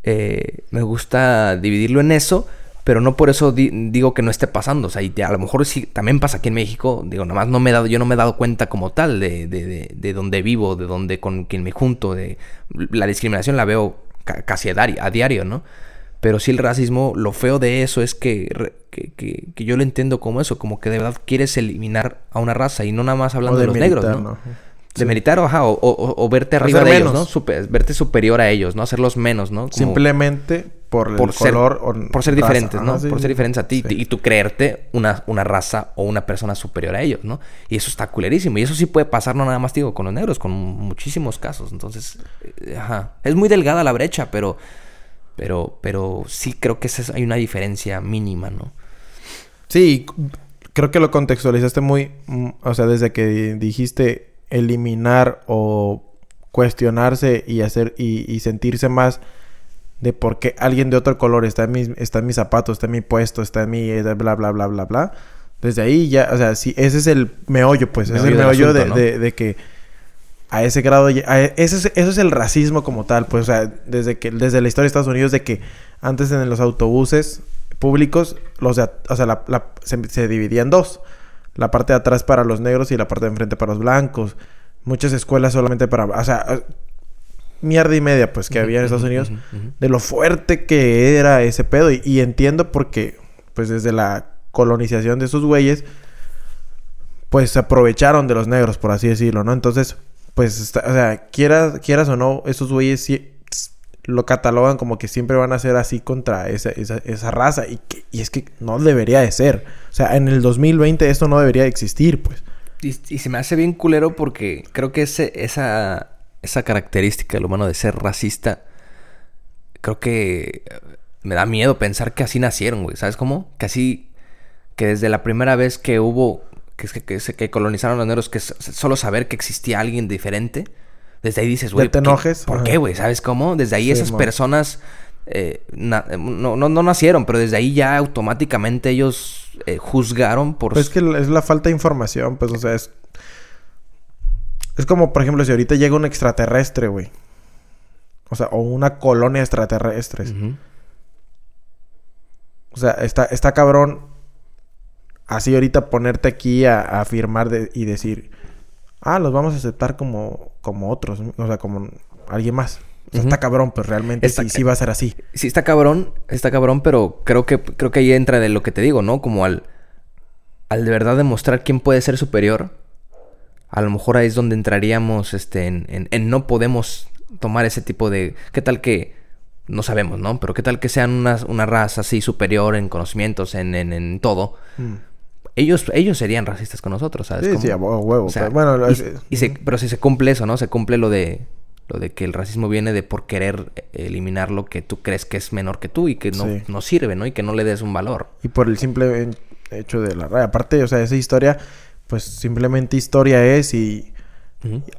eh, me gusta dividirlo en eso, pero no por eso digo que no esté pasando. O sea, y a lo mejor sí, también pasa aquí en México. Digo, nada más no me he dado, yo no me he dado cuenta como tal de, de, de, donde vivo, de donde con quien me junto. De, la discriminación la veo casi a diario, ¿no? Pero sí el racismo, lo feo de eso es que, que, que, yo lo entiendo como eso, como que de verdad quieres eliminar a una raza y no nada más hablando de, los negros, ¿no? De meditar o, o, verte arriba de ellos, ¿no? verte superior a ellos, ¿no? Hacerlos menos, ¿no? Simplemente por el color o Por ser diferentes, ¿no? Por ser diferentes a ti. Y tú creerte una, una raza o una persona superior a ellos, ¿no? Y eso está culerísimo. Y eso sí puede pasar no nada más, digo, con los negros, con muchísimos casos. Entonces, eh, ajá. Es muy delgada la brecha, pero... Pero, pero sí creo que hay una diferencia mínima, ¿no? Sí, creo que lo contextualizaste muy... Mm, o sea, desde que dijiste eliminar o cuestionarse y hacer y, sentirse más de por qué alguien de otro color está en mis, está en mis zapatos, está en mi puesto, está en mi bla bla bla bla bla. Desde ahí ya, o sea, sí, ese es el meollo, pues, ese es el meollo de, de, que a ese grado, ese es, eso es el racismo como tal, pues, o sea, desde que, desde la historia de Estados Unidos, de que antes en los autobuses públicos, los o sea, la, se, se dividía en dos la parte de atrás para los negros y la parte de enfrente para los blancos. Muchas escuelas solamente para... O sea, mierda y media pues que había en Estados Unidos de lo fuerte que era ese pedo y, entiendo porque pues desde la colonización de esos güeyes pues se aprovecharon de los negros por así decirlo, ¿no? Entonces pues o sea, quieras quieras o no, esos güeyes lo catalogan como que siempre van a ser así contra esa, esa, raza. Y, que, y es que no debería de ser. O sea, en el 2020 esto no debería existir, pues. Y, se me hace bien culero porque creo que ese, esa, esa característica del humano de ser racista, creo que me da miedo pensar que así nacieron, güey. ¿Sabes cómo? Que así, que desde la primera vez que hubo, que, que, que, que colonizaron los negros, que solo saber que existía alguien diferente desde ahí dices, güey, te enojes. ¿por qué, güey? ¿Sabes cómo? Desde ahí esas personas eh, no, no, nacieron, pero desde ahí ya automáticamente ellos eh, juzgaron por... Pues es que es la falta de información, pues, o sea, es... Es como, por ejemplo, si ahorita llega un extraterrestre, güey. O sea, o una colonia extraterrestre. O sea, está, está cabrón así ahorita ponerte aquí a, a afirmar y decir, ah, los vamos a aceptar como, como otros, o sea, como alguien más. Está cabrón, pues realmente sí, sí va a ser así. Sí, está cabrón, está cabrón, pero creo que, creo que ahí entra de lo que te digo, ¿no? Como al, al de verdad demostrar quién puede ser superior. A lo mejor ahí es donde entraríamos este, en, en, no podemos tomar ese tipo de... ¿Qué tal que... No sabemos, ¿no? Pero qué tal que sean una, una raza así superior en conocimientos, en, en, en todo. Mm ellos, ellos serían racistas con nosotros, ¿sabes? Sí, sí, a huevo. pero, bueno, pero si se cumple eso, ¿no? Se cumple lo de lo de que el racismo viene de por querer eliminar lo que tú crees que es menor que tú y que no, no sirve, ¿no? Y que no le des un valor. Y por el simple hecho de la raya. Aparte, o sea, esa historia, pues simplemente historia es y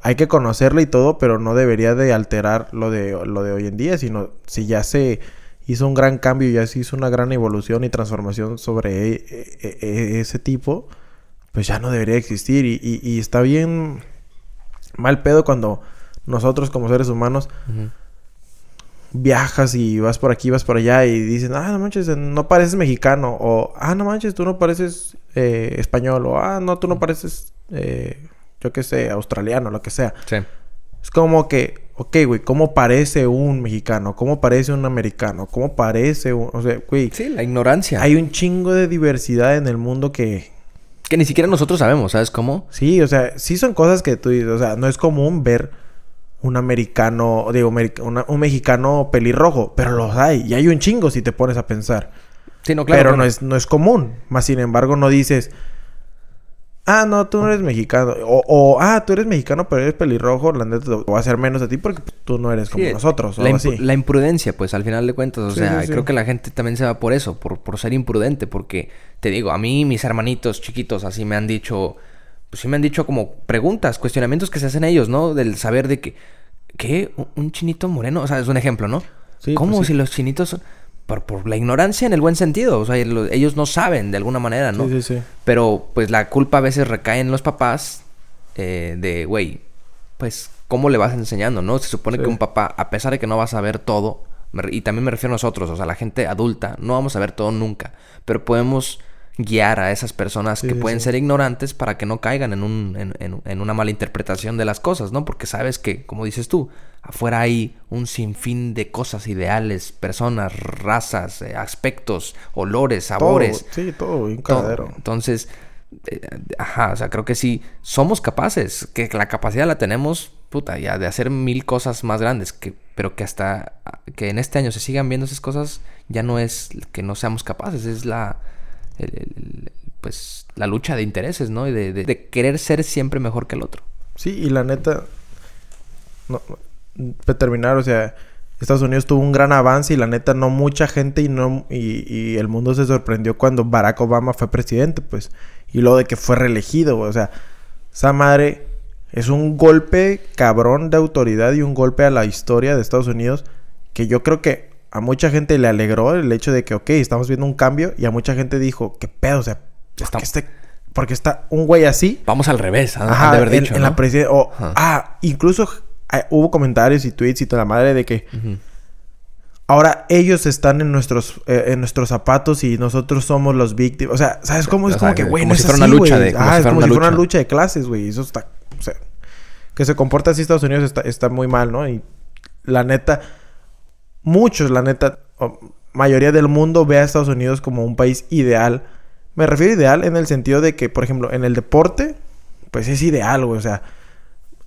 hay que conocerla y todo, pero no debería de alterar lo de, lo de hoy en día, sino si ya se hizo un gran cambio, ya se hizo una gran evolución y transformación sobre e, e, e, ese tipo, pues ya no debería existir. Y, está bien mal pedo cuando nosotros como seres humanos viajas y vas por aquí, vas por allá y dicen, ah, no manches, no pareces mexicano. O, ah, no manches, tú no pareces eh, español. O, ah, no, tú no pareces, eh, yo qué sé, australiano, lo que sea. Sí. Es como que ok, güey, ¿cómo parece un mexicano? ¿Cómo parece un americano? ¿Cómo parece un... O sea, güey... Sí, la ignorancia. Hay un chingo de diversidad en el mundo que... Que ni siquiera nosotros sabemos, ¿sabes cómo? Sí, o sea, sí son cosas que tú dices, o sea, no es común ver un americano, digo, un mexicano pelirrojo, pero los hay, y hay un chingo si te pones a pensar. Sí, no, claro. Pero no es, no es común, más sin embargo no dices, ah, no, tú no eres mexicano. O, o, ah, tú eres mexicano, pero eres pelirrojo, la neta te voy a hacer menos a ti porque tú no eres como Sí, nosotros. O la, así. la imprudencia, pues al final de cuentas, o Sí, sea, sí, creo que la gente también se va por eso, por, por ser imprudente, porque te digo, a mí mis hermanitos chiquitos así me han dicho, pues sí me han dicho como preguntas, cuestionamientos que se hacen ellos, ¿no? Del saber de que, ¿qué? ¿Un- ¿Un chinito moreno? O sea, es un ejemplo, ¿no? Sí, ¿Cómo pues sí. si los chinitos... son- Por, por la ignorancia en el buen sentido, o sea, lo- ellos no saben de alguna manera, ¿no? Sí, sí, sí. Pero pues la culpa a veces recae en los papás eh, de, güey, pues, ¿cómo le vas enseñando, no? Se supone Sí. que un papá, a pesar de que no va a saber todo, y también me refiero a nosotros, o sea, la gente adulta, no vamos a ver todo nunca, pero podemos guiar a esas personas que sí, pueden sí. ser ignorantes para que no caigan en, un, en, en- en una mala interpretación de las cosas, ¿no? Porque sabes que, como dices tú, afuera hay un sinfín de cosas, ideales, personas, razas, eh, aspectos, olores, sabores. Todo, sí, todo, un Todo. cagadero. Entonces, eh, ajá, o sea, creo que sí, somos capaces, que la capacidad la tenemos, puta, ya de hacer mil cosas más grandes, que, pero que hasta que en este año se sigan viendo esas cosas, ya no es que no seamos capaces, es la, el- el- el- pues, la lucha de intereses, ¿no? Y de, de- de querer ser siempre mejor que el otro. Sí, y la neta. No, para terminar, o sea, Estados Unidos tuvo un gran avance y la neta no mucha gente y no y, y el mundo se sorprendió cuando Barack Obama fue presidente, pues, y luego de que fue reelegido, o sea, esa madre es un golpe cabrón de autoridad y un golpe a la historia de Estados Unidos que yo creo que a mucha gente le alegró el hecho de que, ok, estamos viendo un cambio y a mucha gente dijo, qué pedo, o sea, ¿por Está- este- porque está un güey así Vamos al revés, han, han Ajá, de haber en, dicho, en ¿no? la presidencia. o- Ajá. Ah, incluso hubo comentarios y tweets y toda la madre de que ahora ellos están en nuestros eh, en nuestros zapatos y nosotros somos los víctimas. O sea, ¿sabes cómo? Es O como sea, que, güey, no si es fuera así, una lucha de- como Ah, si es como una si fuera una lucha. lucha de clases, güey. Eso está... O sea, que se comporta así Estados Unidos está, está muy mal, ¿no? Y la neta... Muchos, la neta... mayoría del mundo ve a Estados Unidos como un país ideal. Me refiero a ideal en el sentido de que, por ejemplo, en el deporte... Pues es ideal, güey. O sea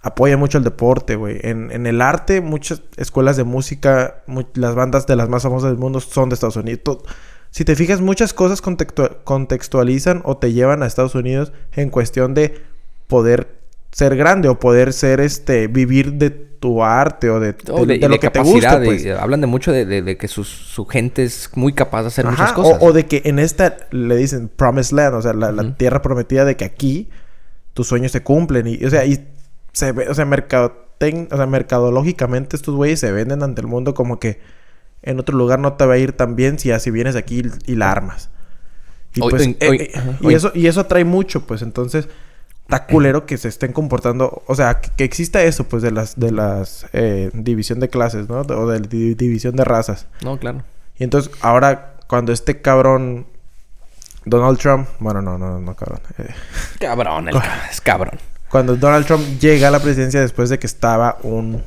apoya mucho el deporte, güey. En, en el arte, muchas escuelas de música, las bandas de las más famosas del mundo son de Estados Unidos. Si te fijas, muchas cosas contextua- contextualizan o te llevan a Estados Unidos en cuestión de poder ser grande o poder ser, este, vivir de tu arte o de, de- O de de, lo que te gusta, pues. hablan de mucho de, que sus- su gente es muy capaz de hacer Ajá, muchas cosas. O, de que en esta le dicen Promised Land, o sea, la, la tierra prometida de que aquí tus sueños se cumplen. Y, o sea, y se ve, o sea, mercadotec- o sea, mercadológicamente estos güeyes se venden ante el mundo como que en otro lugar no te va a ir tan bien si así vienes aquí y, y la armas. Y pues, eh, eh, y eso, y eso atrae mucho, pues entonces está culero que se estén comportando, o sea, que, que exista eso, pues, de las, de las eh, división de clases, ¿no? O de di- división de razas. No, claro. Y entonces, ahora, cuando este cabrón, Donald Trump, bueno, no, no, no, cabrón. eh, Cabrón, el es cabrón. Cuando Donald Trump llega a la presidencia después de que estaba un,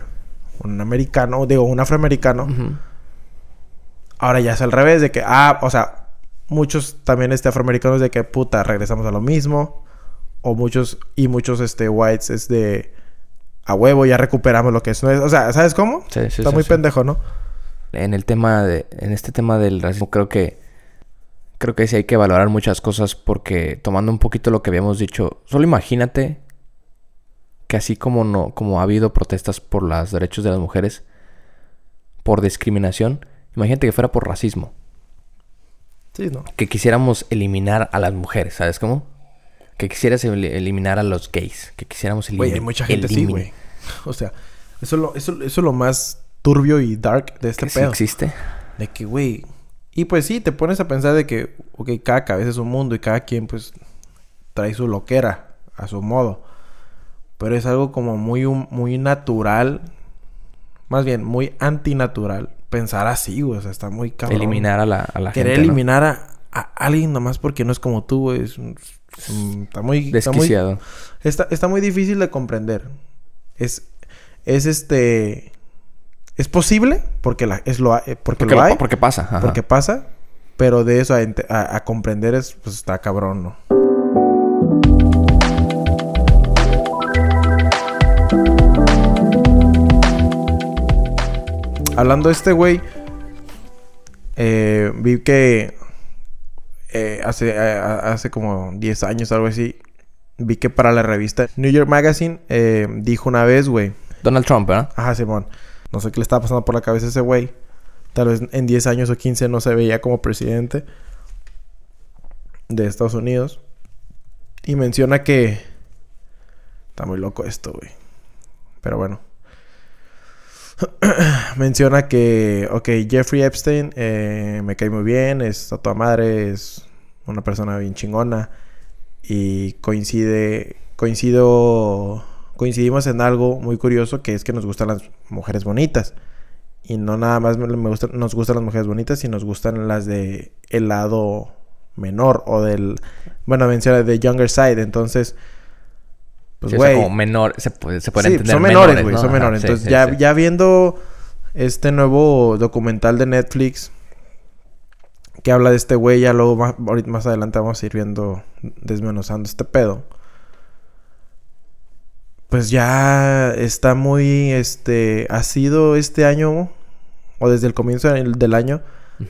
un americano, digo, un afroamericano, ahora ya es al revés, de que, ah, o sea, muchos también este afroamericanos de que, puta, regresamos a lo mismo, o muchos, y muchos, este, whites es de, a huevo, ya recuperamos lo que es, o sea, ¿sabes cómo? Sí, sí, Está sí, muy sí. pendejo, ¿no? En el tema de, en este tema del racismo creo que creo que sí hay que valorar muchas cosas porque tomando un poquito lo que habíamos dicho, solo imagínate que así como no, como ha habido protestas por los derechos de las mujeres, por discriminación, imagínate que fuera por racismo, Sí, ¿no? que quisiéramos eliminar a las mujeres, ¿sabes cómo? Que quisieras el- eliminar a los gays, que quisiéramos eliminar. Güey, hay mucha gente así, güey. O sea, eso es lo, eso, eso es lo más turbio y dark de este Que sí pedo. existe. De que, güey. Y pues sí, te pones a pensar de que, ok, cada cabeza es un mundo y cada quien, pues, trae su loquera a su modo. Pero es algo como muy, muy natural. Más bien, muy antinatural. Pensar así, güey. O sea, está muy cabrón. Eliminar a la, a la Querer gente. eliminar a, a alguien nomás porque no es como tú, güey. Es está muy... Está muy, Desquiciado. Está, está muy difícil de comprender. Es, es este, es posible porque la, es lo, eh, porque, Porque, lo hay, porque pasa. ajá. porque pasa, pero de eso a- a comprender es, pues está cabrón, ¿no? Hablando de este güey, eh, vi que eh, hace, eh, hace como 10 años, algo así, vi que para la revista New York Magazine dijo una vez, güey. Donald Trump, ¿verdad? Ajá, Simón. No sé qué le estaba pasando por la cabeza a ese güey. Tal vez en 10 años o 15 no se veía como presidente de Estados Unidos. Y menciona que... Está muy loco esto, güey. Pero bueno. menciona que, ok, Jeffrey Epstein eh, me cae muy bien, es a toda madre, es una persona bien chingona y coincide, coincido, coincidimos en algo muy curioso que es que nos gustan las mujeres bonitas. Y no nada más nos gustan las mujeres bonitas, sino nos gustan las de el lado menor o del, bueno, menciona de younger side, entonces pues, güey. como menor, se puede, se puede entender. Son menores, güey, son menores. Entonces, ya, ya viendo este nuevo documental de Netflix que habla de este güey, ya luego más, más adelante vamos a ir viendo, desmenuzando este pedo. Pues ya está muy, este, ha sido este año, o desde el comienzo del año,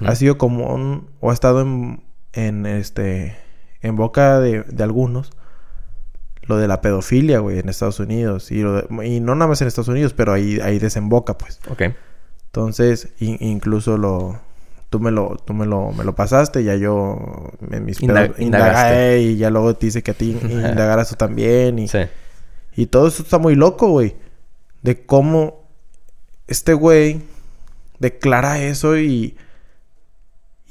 ha sido como un, o ha estado en, en este, en boca de, de algunos lo de la pedofilia, güey, en Estados Unidos. Y, y no nada más en Estados Unidos, pero ahí, ahí desemboca, pues. Ok. Entonces, incluso lo... Tú me lo, tú me lo, me lo pasaste, ya yo en mis pedos indagué y ya luego te dice que a ti indagaras tú también. Y, sí. y todo eso está muy loco, güey. De cómo este güey declara eso y...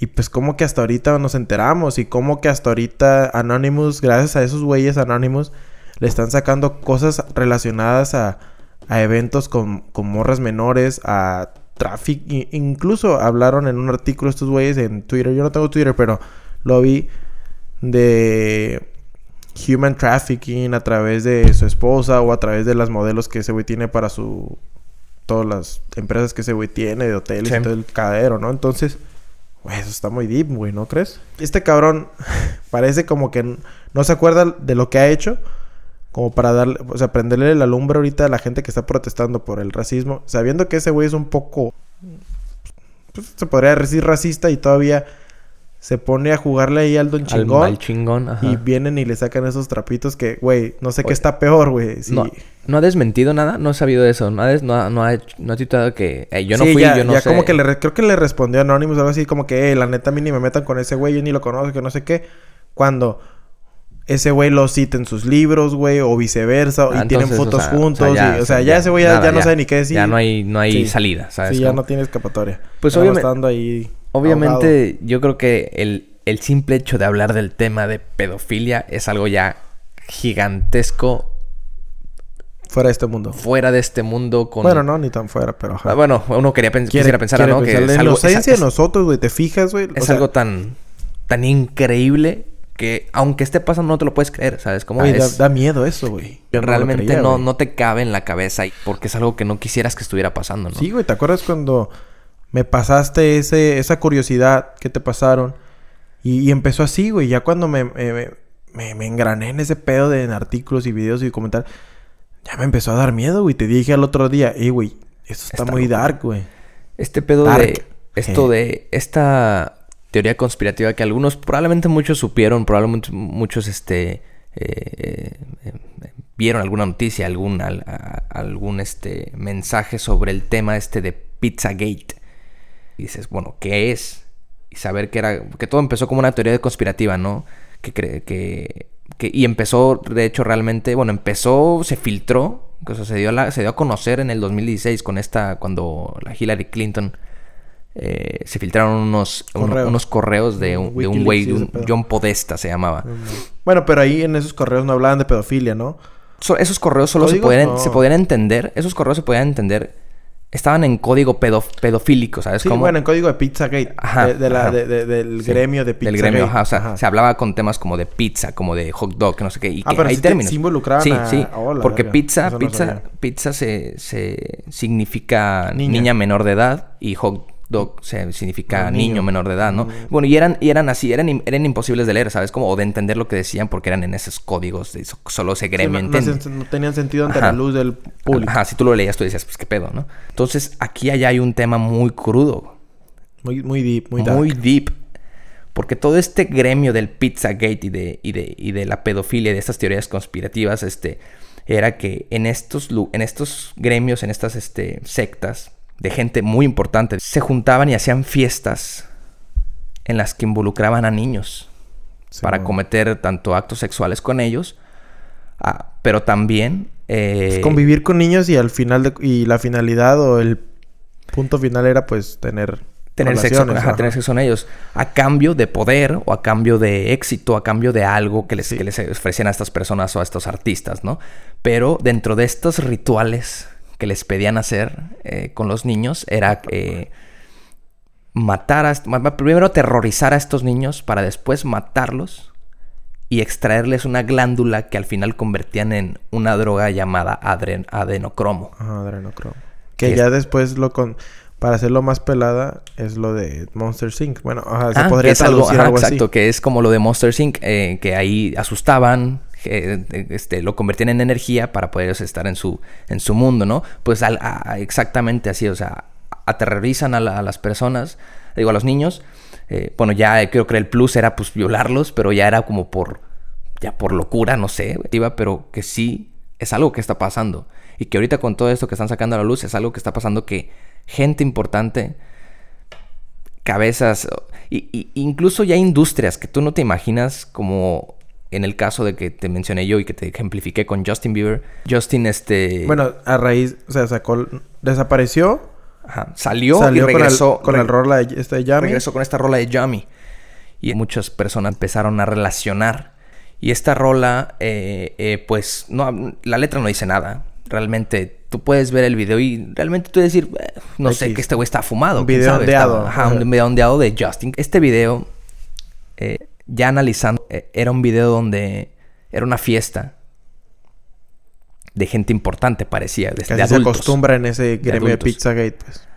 Y pues como que hasta ahorita nos enteramos y como que hasta ahorita Anonymous, gracias a esos güeyes Anonymous, le están sacando cosas relacionadas a, a eventos con, con, morras menores, a tráfico. Incluso hablaron en un artículo estos güeyes en Twitter. Yo no tengo Twitter, pero lo vi de human trafficking a través de su esposa o a través de las modelos que ese güey tiene para su... Todas las empresas que ese güey tiene de hoteles y todo el cadero, ¿no? Entonces... Güey, eso está muy deep, güey, ¿no crees? Este cabrón parece como que no se acuerda de lo que ha hecho. Como para darle, o sea, prenderle la lumbre ahorita a la gente que está protestando por el racismo. Sabiendo que ese güey es un poco. Pues, se podría decir racista y todavía se pone a jugarle ahí al don chingón. Al chingón, ajá. Y vienen y le sacan esos trapitos que, güey, no sé qué está peor, güey. No, no, ha desmentido nada, no he sabido eso. No ha, no, no ha, no que yo no fui, yo no ya como que le, creo que le respondió Anonymous algo así como que, la neta a mí ni me metan con ese güey, yo ni lo conozco, que no sé qué. Cuando ese güey lo cita en sus libros, güey, o viceversa, y ah, tienen fotos juntos, o sea, y, o sea ya, ese güey ya, no sabe ni qué decir. Ya no hay, no hay salida, ¿sabes? Sí, ya no tiene escapatoria. Pues obviamente. ahí. Obviamente, yo creo que el, el simple hecho de hablar del tema de pedofilia es algo ya gigantesco. Fuera de este mundo. Fuera de este mundo con... Bueno, no, ni tan fuera, pero... Ah, bueno, uno quería quisiera pensar, ¿no? Que es algo... de nosotros, güey, te fijas, güey. Es algo tan... Tan increíble que aunque esté pasando no te lo puedes creer, ¿sabes? Como da, miedo eso, güey. Realmente no, no, te cabe en la cabeza porque es algo que no quisieras que estuviera pasando, ¿no? Sí, güey, ¿te acuerdas cuando me pasaste ese, esa curiosidad que te pasaron? Y, empezó así, güey. Ya cuando me, me, me, engrané en ese pedo de artículos y videos y comentarios, ya me empezó a dar miedo, güey. Te dije al otro día, eh, güey, esto está, muy dark, güey. Este pedo de. Esto de. Esta teoría conspirativa que algunos, probablemente muchos supieron, probablemente muchos, este. Eh, eh, vieron alguna noticia, algún, algún este, mensaje sobre el tema este de Pizzagate. Y dices, bueno, ¿qué es? y saber que era que todo empezó como una teoría conspirativa, ¿no? Que, que, que, y empezó, de hecho, realmente, bueno, empezó, se filtró, que se dio, la, se dio a conocer en el 2016 con esta, cuando la Hillary Clinton eh, se filtraron unos, unos correos de un, de un güey, un John Podesta se llamaba. Bueno, pero ahí en esos correos no hablaban de pedofilia, ¿no? esos correos solo se, pueden, se podían entender, esos correos se podían entender estaban en código pedofílico, ¿sabes? Sí, bueno, en código de Pizzagate. Ajá, de, la, del gremio de Pizzagate. Del gremio, ajá. O sea, se hablaba con temas como de pizza, como de hot dog, no sé qué. Y ah, que hay términos. Sí, involucraban Sí, sí. porque pizza, pizza, pizza se, se significa niña. menor de edad y hot Dog significa niño. menor de edad, ¿no? Bueno, y eran, y eran así, eran, eran imposibles de leer, ¿sabes? Como, o de entender lo que decían porque eran en esos códigos, de solo ese gremio no, no, tenían sentido ante la luz del público. Ajá, si tú lo leías, tú decías, pues qué pedo, ¿no? Entonces, aquí allá hay un tema muy crudo. Muy, muy deep, muy dark. Muy deep. Porque todo este gremio del Pizzagate y de, y de, y de la pedofilia y de estas teorías conspirativas, este, era que en estos, en estos gremios, en estas este, sectas de gente muy importante, se juntaban y hacían fiestas en las que involucraban a niños para cometer tanto actos sexuales con ellos, ah, pero también... Eh, pues convivir con niños y al final de, y la finalidad o el punto final era pues tener tener sexo, tener sexo con ellos a cambio de poder o a cambio de éxito, a cambio de algo que les, que les ofrecían a estas personas o a estos artistas, ¿no? Pero dentro de estos rituales que les pedían hacer eh, con los niños era eh, matar a... Primero aterrorizar a estos niños para después matarlos y extraerles una glándula que al final convertían en una droga llamada adenocromo. adrenocromo. Que, ya después lo con para hacerlo más pelada es lo de Monster Inc. Bueno, se ah, podría traducir algo, exacto, que es como lo de Monster Inc. Eh, que ahí asustaban, este, lo convertían en energía para poder estar en su, en su mundo, ¿no? Pues exactamente así, o sea, aterrorizan a, las personas, digo, a los niños. Eh, bueno, ya creo que el plus era pues violarlos, pero ya era como por, ya por locura, no sé, pero que sí es algo que está pasando. Y que ahorita con todo esto que están sacando a la luz es algo que está pasando que gente importante, cabezas, y, incluso ya industrias que tú no te imaginas como en el caso de que te mencioné yo y que te ejemplifiqué con Justin Bieber. Justin, este... Bueno, a raíz, o sea, sacó, desapareció. Ajá. Salió, y regresó. Con el, rola de, este de Regresó con esta rola de Yummy. Y muchas personas empezaron a relacionar. Y esta rola, eh, eh, pues, no, la letra no dice nada. Realmente tú puedes ver el video y realmente tú decir, eh, no sé, que este güey está fumado. Un video ondeado. Ajá, un video ondeado de Justin. Este video, eh, ya analizando, eh, era un video donde era una fiesta de gente importante, parecía. De, Casi se acostumbra en ese gremio de, Pizzagate, pues.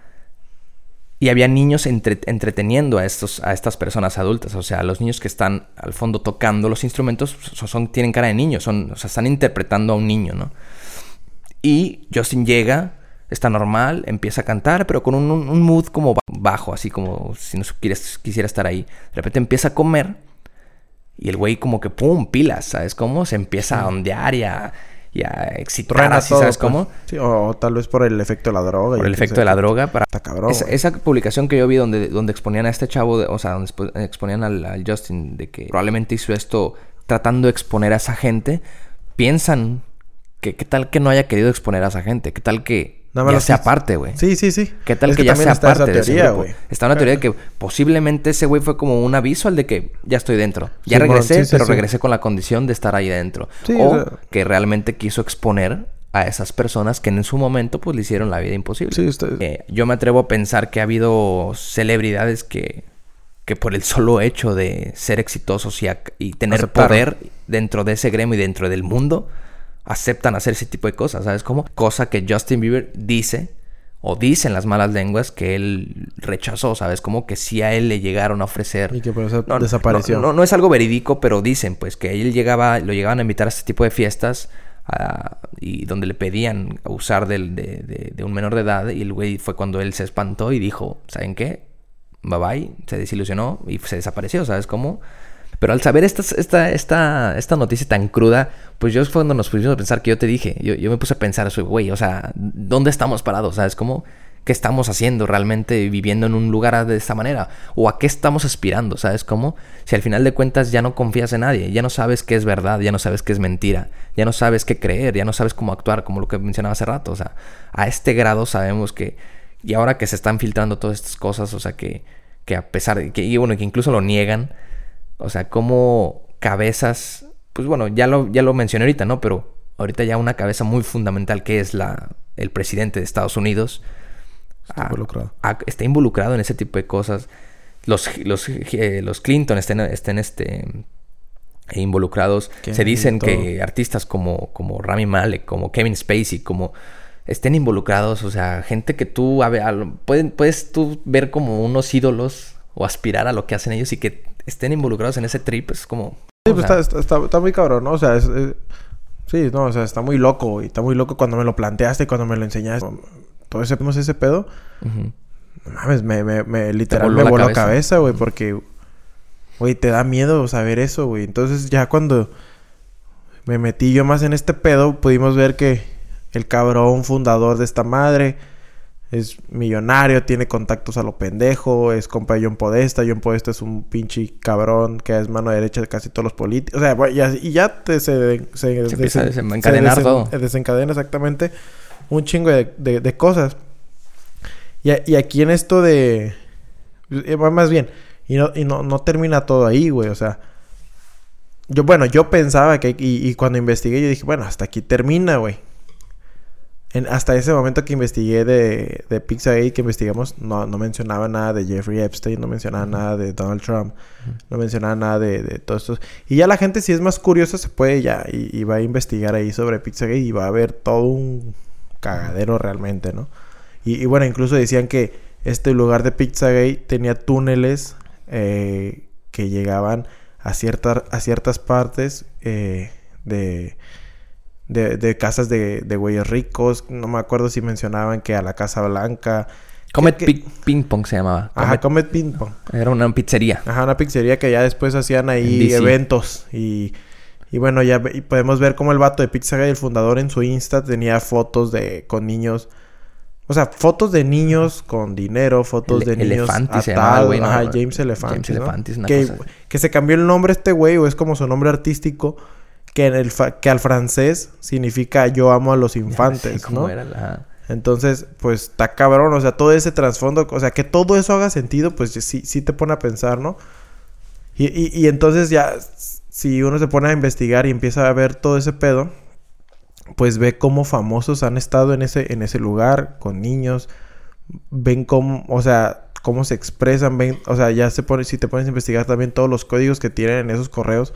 Y había niños entreteniendo a, estos, a estas personas adultas. O sea, los niños que están al fondo tocando los instrumentos son, tienen cara de niños. Son, o sea, están interpretando a un niño, ¿no? Y Justin llega, está normal, empieza a cantar, pero con un, mood como bajo, así como si no quisiera estar ahí. De repente empieza a comer y el güey como que pum, pilas, ¿sabes cómo? Se empieza a ondear y a, y a excitar, así, ¿sabes cómo? Pues. Sí, o, tal vez por el efecto de la droga. Por el efecto de la droga. Para... Está cabrón. Esa, publicación que yo vi donde, donde exponían a este chavo, o sea, donde exponían al Justin de que probablemente hizo esto tratando de exponer a esa gente, piensan ¿Qué, tal que no haya querido exponer a esa gente? ¿Qué tal que ya sea parte, güey? Sí, sí, sí. ¿Qué tal que, ya sea parte de teoría, güey? Está una teoría de que posiblemente ese güey fue como un aviso al de que ya estoy dentro. Ya regresé, pero regresé con la condición de estar ahí dentro. o que realmente quiso exponer a esas personas que en su momento pues le hicieron la vida imposible. Sí, usted... Eh, yo me atrevo a pensar que ha habido celebridades que, que por el solo hecho de ser exitosos y, y tener poder dentro de ese gremio y dentro del mundo aceptan hacer ese tipo de cosas, ¿sabes cómo? Cosa que Justin Bieber dice o dicen las malas lenguas que él rechazó, ¿sabes? Como que si a él le llegaron a ofrecer... Y que por eso desapareció. No, no, es algo verídico, pero dicen pues que él llegaba, lo llegaban a invitar a este tipo de fiestas y donde le pedían usar de, de, un menor de edad y el güey fue cuando él se espantó y dijo, ¿saben qué? Bye bye, se desilusionó y se desapareció, ¿sabes cómo? Pero al saber esta, esta, esta, esta noticia tan cruda, pues yo fue cuando nos pusimos a pensar que yo te dije, yo, yo me puse a pensar, güey, o sea, ¿dónde estamos parados? ¿Sabes cómo? ¿Qué estamos haciendo realmente viviendo en un lugar de esta manera? ¿O a qué estamos aspirando? ¿Sabes cómo? Si al final de cuentas ya no confías en nadie, ya no sabes qué es verdad, ya no sabes qué es mentira, ya no sabes qué creer, ya no sabes cómo actuar, como lo que mencionaba hace rato. O sea, a este grado sabemos que, y ahora que se están filtrando todas estas cosas, o sea, que, que a pesar de que, y bueno, que incluso lo niegan, o sea, como cabezas, pues bueno, ya lo, ya lo mencioné ahorita, ¿no? Pero ahorita ya una cabeza muy fundamental que es la, el presidente de Estados Unidos. Está involucrado. está involucrado en ese tipo de cosas. Los, los, eh, los Clinton estén, estén este, involucrados. Se dicen que artistas como, como Rami Malek, como Kevin Spacey, como estén involucrados. O sea, gente que tú a pueden, puedes tú ver como unos ídolos o aspirar a lo que hacen ellos y que estén involucrados en ese trip, es como... Sí, pues está, está, muy cabrón, ¿no? O sea, es, sí, no, o sea, está muy loco. Y está muy loco cuando me lo planteaste, cuando me lo enseñaste. Todo ese, ese pedo. No mames, me, me, me literal me voló la cabeza, güey, porque... güey, te da miedo saber eso, güey. Entonces ya cuando me metí yo más en este pedo, pudimos ver que el cabrón fundador de esta madre es millonario, tiene contactos a lo pendejo, es compa de John Podesta. John Podesta es un pinche cabrón que es mano derecha de casi todos los políticos. O sea, y ya te, se, se, empieza a desencadenar todo. Desencadena exactamente un chingo de, de, cosas. Y, y, aquí en esto de... Eh, más bien, y no, y no, no termina todo ahí, güey. O sea, yo, bueno, yo pensaba que... Y, y cuando investigué, yo dije, bueno, hasta aquí termina, güey hasta ese momento que investigué de, de Pixar que investigamos, no, no, mencionaba nada de Jeffrey Epstein, no mencionaba nada de Donald Trump, no mencionaba nada de, de todo esto. Y ya la gente, si es más curiosa, se puede ya y, va a investigar ahí sobre Pixar y va a ver todo un cagadero realmente, ¿no? Y, bueno, incluso decían que este lugar de Pizzagate tenía túneles eh, que llegaban a, ciertas a ciertas partes eh, de de, de casas de, de güeyes ricos. No me acuerdo si mencionaban que a la Casa Blanca. Comet Ping Pong se llamaba. Ajá, Comet Ping Pong. Era una pizzería. Ajá, una pizzería que ya después hacían ahí eventos. Y, y bueno, ya podemos ver cómo el vato de Pizza el fundador, en su Insta tenía fotos de con niños. O sea, fotos de niños con dinero, fotos de niños Elefantis güey, Ajá, James Elefantis, James Elefantis, una que, que se cambió el nombre este güey, o es como su nombre artístico que, en el que al francés significa yo amo a los infantes, ¿no? Entonces, pues está cabrón, o sea, todo ese trasfondo, o sea, que todo eso haga sentido, pues sí, sí te pone a pensar, ¿no? Y, y, entonces ya, si uno se pone a investigar y empieza a ver todo ese pedo, pues ve cómo famosos han estado en ese, en ese lugar, con niños, ven cómo, o sea, cómo se expresan, ven, o sea, ya se pone, si te pones a investigar también todos los códigos que tienen en esos correos,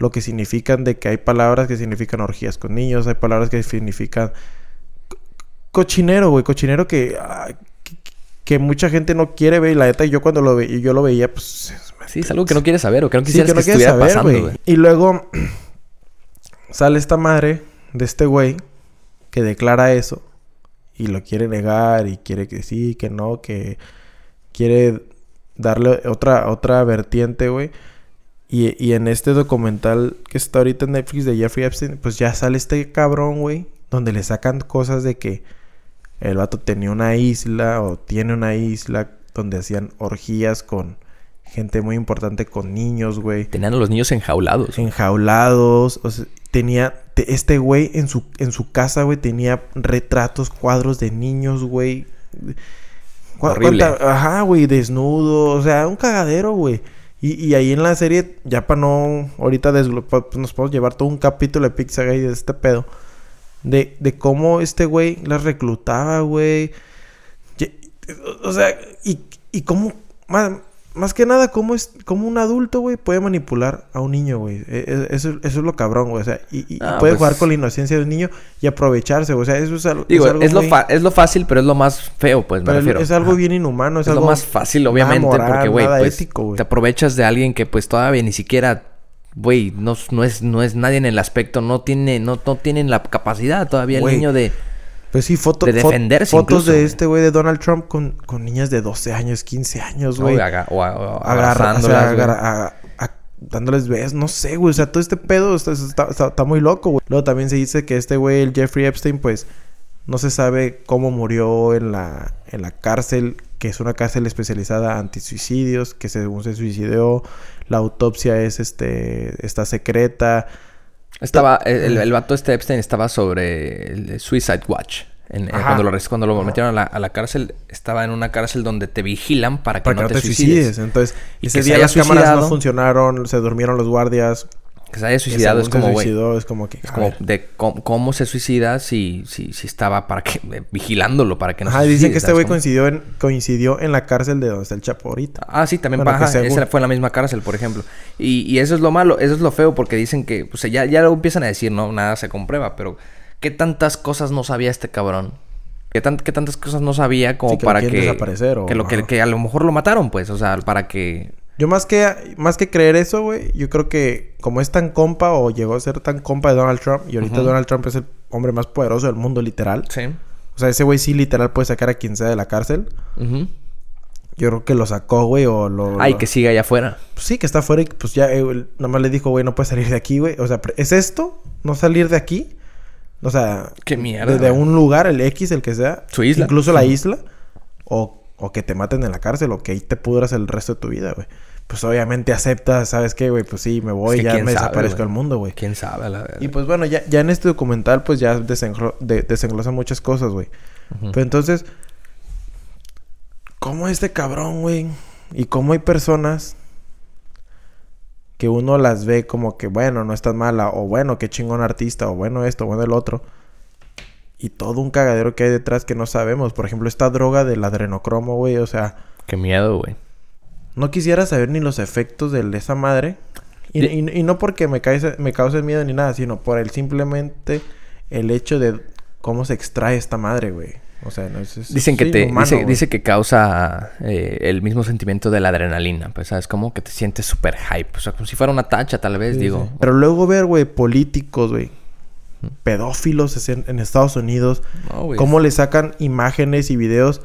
lo que significan de que hay palabras que significan orgías con niños, hay palabras que significan cochinero, güey, cochinero que, que, mucha gente no quiere ver y la neta yo cuando lo veía, yo lo veía pues sí, es algo que no quieres saber o que no quisieras que, estuviera pasando, güey. Y luego sale esta madre de este güey que declara eso y lo quiere negar y quiere que sí, que no, que quiere darle otra otra vertiente, güey. Y, en este documental que está ahorita en Netflix de Jeffrey Epstein, pues ya sale este cabrón, güey, donde le sacan cosas de que el vato tenía una isla o tiene una isla donde hacían orgías con gente muy importante, con niños, güey. Tenían a los niños enjaulados. Enjaulados, o sea, tenía, este güey en su, en su casa, güey, tenía retratos, cuadros de niños, güey. Horrible. Ajá, güey, desnudo, o sea, un cagadero, güey. Y, ahí en la serie, ya para no, ahorita pues nos podemos llevar todo un capítulo de Pixagay de este pedo. De, de cómo este güey la reclutaba, güey. O sea, y, y cómo, más que nada, ¿cómo, es, cómo un adulto, güey, puede manipular a un niño, güey? E, e, eso, eso, es lo cabrón, güey. O sea, y, ah, puede pues jugar con la inocencia de un niño y aprovecharse, O sea, eso es, algo. Digo, es, lo es lo fácil, pero es lo más feo, pues, me refiero. Es algo bien inhumano. Es, es lo más fácil, obviamente, porque, güey, pues, te aprovechas de alguien que, pues, todavía ni siquiera güey, no, no, es, no es nadie en el aspecto, no tiene, no, no tienen la capacidad todavía el niño de, pues sí, de defenderse fotos de este güey de Donald Trump con, con, niñas de 12 años, 15 años, güey. o, agarrándolas, dándoles besos, no sé, güey. O sea, todo este pedo está, está, muy loco, güey. Luego también se dice que este güey, el Jeffrey Epstein, pues no se sabe cómo murió en la, en la cárcel, que es una cárcel especializada antisuicidios, que según se suicidó, la autopsia es este está secreta. Estaba, el, el, vato este Epstein estaba sobre el Suicide Watch. En, cuando, lo, cuando lo metieron a la, cárcel, estaba en una cárcel donde te vigilan para que, no, te, suicides. Entonces, y ese día las cámaras no funcionaron, se durmieron los guardias. Que se haya suicidado es como, güey. Es como que. Es como de cómo, se suicida si, si, si estaba para que. Eh, vigilándolo para que no Ajá, se dicen que este güey coincidió en, coincidió en la cárcel de donde está el Chapo ahorita. Ah, sí, también bueno, Esa fue en la misma cárcel, por ejemplo. Y, y eso es lo malo, eso es lo feo, porque dicen que. Pues ya, ya lo empiezan a decir, no, nada se comprueba, pero. ¿Qué tantas cosas no sabía este cabrón? ¿Qué, tan, qué tantas cosas no sabía como para que... desaparecer o... Que, lo, que, que a lo mejor lo mataron, pues. O sea, para que yo más que, más que creer eso, güey, yo creo que como es tan compa o llegó a ser tan compa de Donald Trump y ahorita Donald Trump es el hombre más poderoso del mundo, literal. Sí. O sea, ese güey sí literal puede sacar a quien sea de la cárcel. yo creo que lo sacó, güey, o lo... Ay, lo- que siga allá afuera. Pues sí, que está afuera y pues ya, eh, él nomás le dijo, güey, no puedes salir de aquí, güey. O sea, ¿es esto? ¿No salir de aquí? O sea... Qué mierda, De, de güey. un lugar, el X, el que sea. Su isla. Incluso la isla. O, o que te maten en la cárcel o que ahí te pudras el resto de tu vida, güey. Pues obviamente aceptas, ¿sabes qué, güey? Pues sí, me voy, Es que ya me sabe, desaparezco del mundo, güey. ¿Quién sabe, la verdad? Y pues bueno, ya, ya en este documental pues ya desenglo- de- desenglosa muchas cosas, güey. Pero entonces, ¿cómo este cabrón, güey? Y cómo hay personas que uno las ve como que, bueno, no es tan mala, o bueno, qué chingón artista, o bueno esto, o bueno el otro. Y todo un cagadero que hay detrás que no sabemos. Por ejemplo, esta droga del adrenocromo, güey. O sea, Qué miedo, güey. No quisiera saber ni los efectos de esa madre. Y, Di- y- y no porque me, cause, me cause miedo ni nada, sino por el simplemente el hecho de cómo se extrae esta madre, güey. O sea, no es, es- Dicen que te inhumano, dice, que causa eh, el mismo sentimiento de la adrenalina, pues sabes como que te sientes súper hype, o sea, como si fuera una tacha tal vez, Sí, digo. sí. Pero luego ver, güey, políticos, güey, pedófilos en, en Estados Unidos, No, güey. cómo le sacan imágenes y videos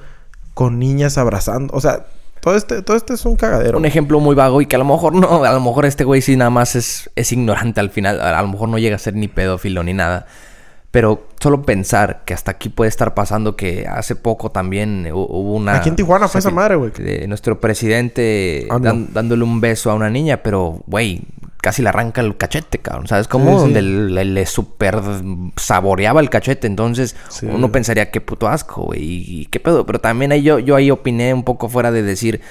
con niñas abrazando. O sea, todo este, todo este es un cagadero. Un ejemplo muy vago y que a lo mejor no, a lo mejor este güey sí nada más es, es ignorante al final, a lo mejor no llega a ser ni pedófilo ni nada. Pero solo pensar que hasta aquí puede estar pasando que hace poco también hu- hubo una... Aquí en Tijuana fue esa madre, güey. nuestro presidente AMLO. dan- dándole un beso a una niña, pero, güey, casi le arranca el cachete, cabrón. ¿Sabes cómo? Sí, sí. Donde le, le super saboreaba el cachete. Entonces, Sí. uno pensaría, qué puto asco, güey. Y qué pedo. Pero también ahí yo, yo ahí opiné un poco fuera de decir,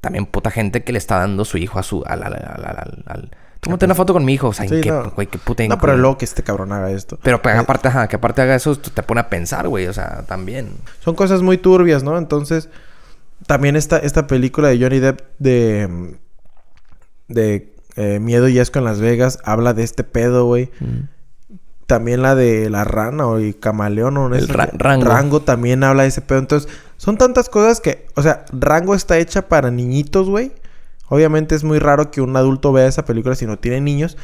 también puta gente que le está dando su hijo a su... Al, al, al, al- Tómate una foto con mi hijo. O sea, ¿en Sí, qué, no. güey? Qué puta No, pero luego que este cabrón haga esto. Pero pues, aparte, ajá, que aparte haga eso, te pone a pensar, güey. O sea, también. Son cosas muy turbias, ¿no? Entonces, también esta, esta película de Johnny Depp de, de eh, Miedo y Asco en Las Vegas habla de este pedo, güey. También la de La Rana o y Camaleón o El esa- Ra- Rango. también habla de ese pedo. Entonces, son tantas cosas que, o sea, Rango está hecha para niñitos, güey. Obviamente es muy raro que un adulto vea esa película si no tiene niños.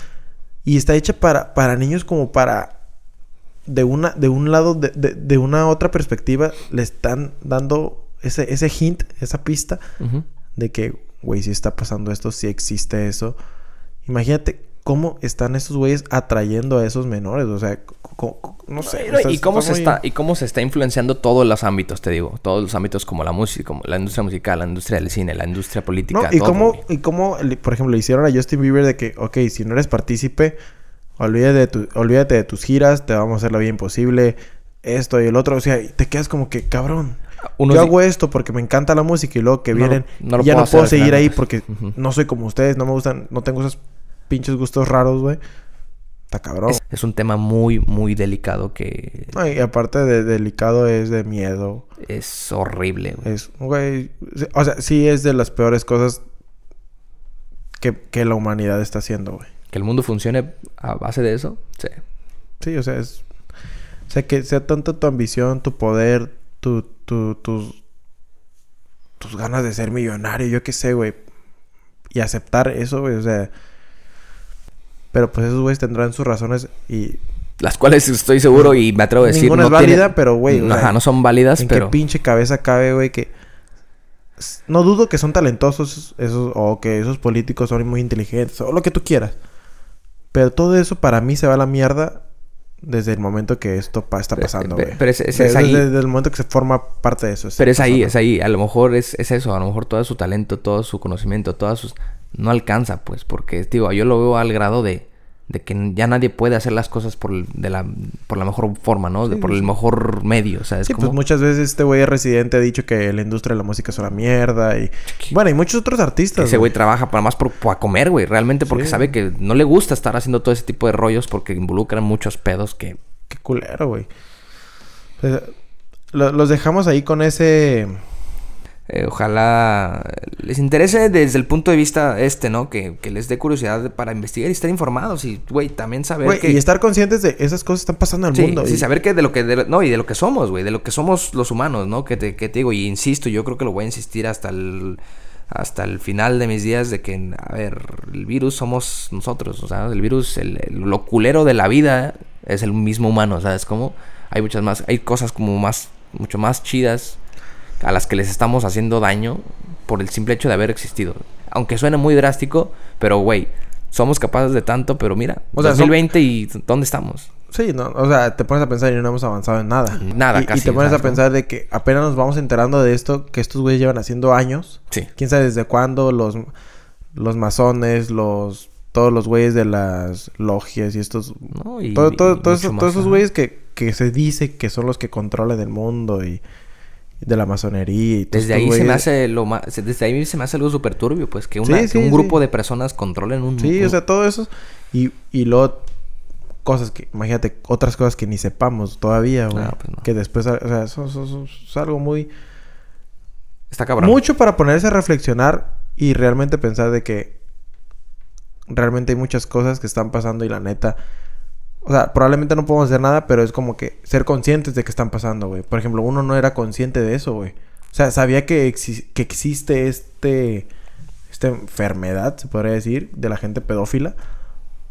Y está hecha para, para niños como para de una, de un lado, de, de- de una otra perspectiva, le están dando ese, ese hint, esa pista de que, güey, si está pasando esto, si existe eso. Imagínate cómo están esos güeyes atrayendo a esos menores. O sea, no sé. No, y cómo se muy- está y cómo se está influenciando todos los ámbitos te digo todos los ámbitos como la música como la industria musical la industria del cine la industria política No, y todo, cómo, y cómo, por ejemplo, le hicieron a Justin Bieber de que, ok, si no eres partícipe, olvídate de, tu- olvídate de tus giras, te vamos a hacer la vida imposible, esto y el otro. O sea, te quedas como que, cabrón. Unos yo hago esto porque me encanta la música y luego que No vienen no lo y ya puedo no puedo hacer seguir ahí porque no soy como ustedes, no me gustan, no tengo esos pinches gustos raros, güey. Está cabrón. es, es un tema muy muy delicado que No, y aparte de delicado es de miedo. es horrible güey. Es, güey, o sea, sí es de las peores cosas que, que la humanidad está haciendo, güey. que el mundo funcione a base de eso sí Sí, o sea, es... O sea, que sea tanto tu ambición, tu poder, tu, tu, tus... Tus ganas de ser millonario, yo qué sé, güey. Y aceptar eso, güey, o sea... Pero pues esos güeyes tendrán sus razones y... las cuales estoy seguro y me atrevo a decir Ninguna no es válida, tienen- pero, güey, no, sea, ajá, no son válidas en pero qué pinche cabeza cabe, güey, que... No dudo que son talentosos esos... O que esos políticos son muy inteligentes. O lo que tú quieras. Pero todo eso para mí se va a la mierda... Desde el momento que esto pa- está Pero- pasando, pero- güey. pero es- es- Desde- es ahí. Desde el momento que se forma parte de eso. Pero es ahí, es ahí. A lo mejor es, es eso. A lo mejor todo su talento, todo su conocimiento, todas sus... No alcanza, pues. Porque, digo, yo lo veo al grado de... De que ya nadie puede hacer las cosas por, de la, por la mejor forma, ¿no? De- Sí, por el mejor medio. Sí, pues muchas veces este güey residente ha dicho que la industria de la música es una mierda y... Bueno, y muchos otros artistas, Ese güey trabaja para más por, para comer, güey. Realmente porque Sí. sabe que no le gusta estar haciendo todo ese tipo de rollos porque involucran muchos pedos que... Qué culero, güey. Pues, lo- los dejamos ahí con ese... eh, ojalá les interese desde el punto de vista este, ¿no? Que, que les dé curiosidad para investigar y estar informados. Y, güey, también saber que... y estar conscientes de esas cosas que están pasando en el Sí, mundo. sí, y- saber que de lo que... de lo- no, y de lo que somos, güey. De lo que somos los humanos, ¿no? Que te, que te digo, y insisto, yo creo que lo voy a insistir hasta el... Hasta el final de mis días de que, a ver, el virus somos nosotros, o sea, el virus, el, el- lo culero de la vida es el mismo humano, ¿sabes? Como hay muchas más, hay cosas como más, mucho más chidas a las que les estamos haciendo daño por el simple hecho de haber existido. Aunque suene muy drástico, pero güey, somos capaces de tanto, pero mira, O sea, 2020 y ¿dónde estamos? Sí, no, o sea, te pones a pensar y no hemos avanzado en nada. Nada, y, casi, Y te pones a pensar de que apenas nos vamos enterando de esto, que estos güeyes llevan haciendo años. Sí. Quién sabe desde cuándo los, los masones, los todos los güeyes de las logias y estos ¿no? Y- todo, todo, y todo mucho eso- más, todos esos güeyes que, que se dice que son los que controlan el mundo y de la masonería y todos Desde ahí se me hace lo más, desde ahí se me hace algo súper turbio, pues que, Sí, un sí. grupo de personas controlen un Sí, un- o sea, todo eso. Y, y luego, cosas que, imagínate, otras cosas que ni sepamos todavía, güey. Ah, pues no. Que después, o sea, eso, eso- eso es algo muy... está cabrón. Mucho para ponerse a reflexionar y realmente pensar de que realmente hay muchas cosas que están pasando y la neta... O sea, probablemente no podemos hacer nada, pero es como que ser conscientes de que están pasando, güey. Por ejemplo, uno no era consciente de eso, güey. O sea, sabía que, exi- que existe este... Esta enfermedad, se podría decir, de la gente pedófila.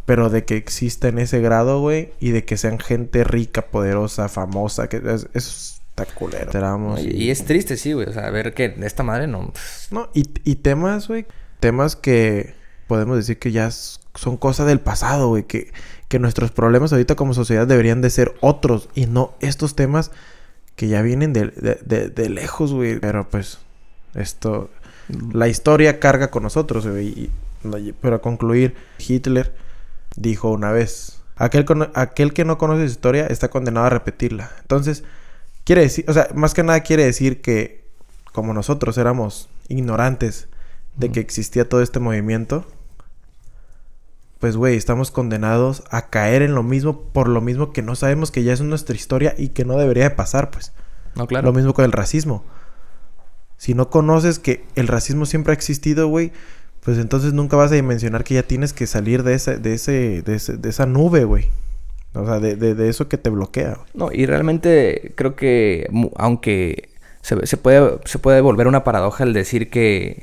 Pero de que existe en ese grado, güey. Y de que sean gente rica, poderosa, famosa. Que es- eso está culero. Y, y es triste, sí, güey. O sea, ver que esta madre no. No, y, y temas, güey. Temas que podemos decir que ya son cosas del pasado, güey. Que, que nuestros problemas ahorita como sociedad deberían de ser otros. Y no estos temas que ya vienen de, de, de- de lejos, güey. Pero pues, esto... La historia carga con nosotros, güey. Y, pero a concluir, Hitler dijo una vez... Aquel, aquel que no conoce su historia está condenado a repetirla. Entonces, quiere decir... O sea, más que nada quiere decir que como nosotros éramos ignorantes de que existía todo este movimiento, pues, güey, estamos condenados a caer en lo mismo por lo mismo que no sabemos que ya es nuestra historia y que no debería de pasar, pues. No, claro. Lo mismo con el racismo. Si no conoces que el racismo siempre ha existido, güey, pues entonces nunca vas a dimensionar que ya tienes que salir de ese, de ese, de, ese- de esa nube, güey. O sea, de, de- de eso que te bloquea, güey. No, y realmente creo que aunque se, se puede, se puede volver una paradoja el decir que,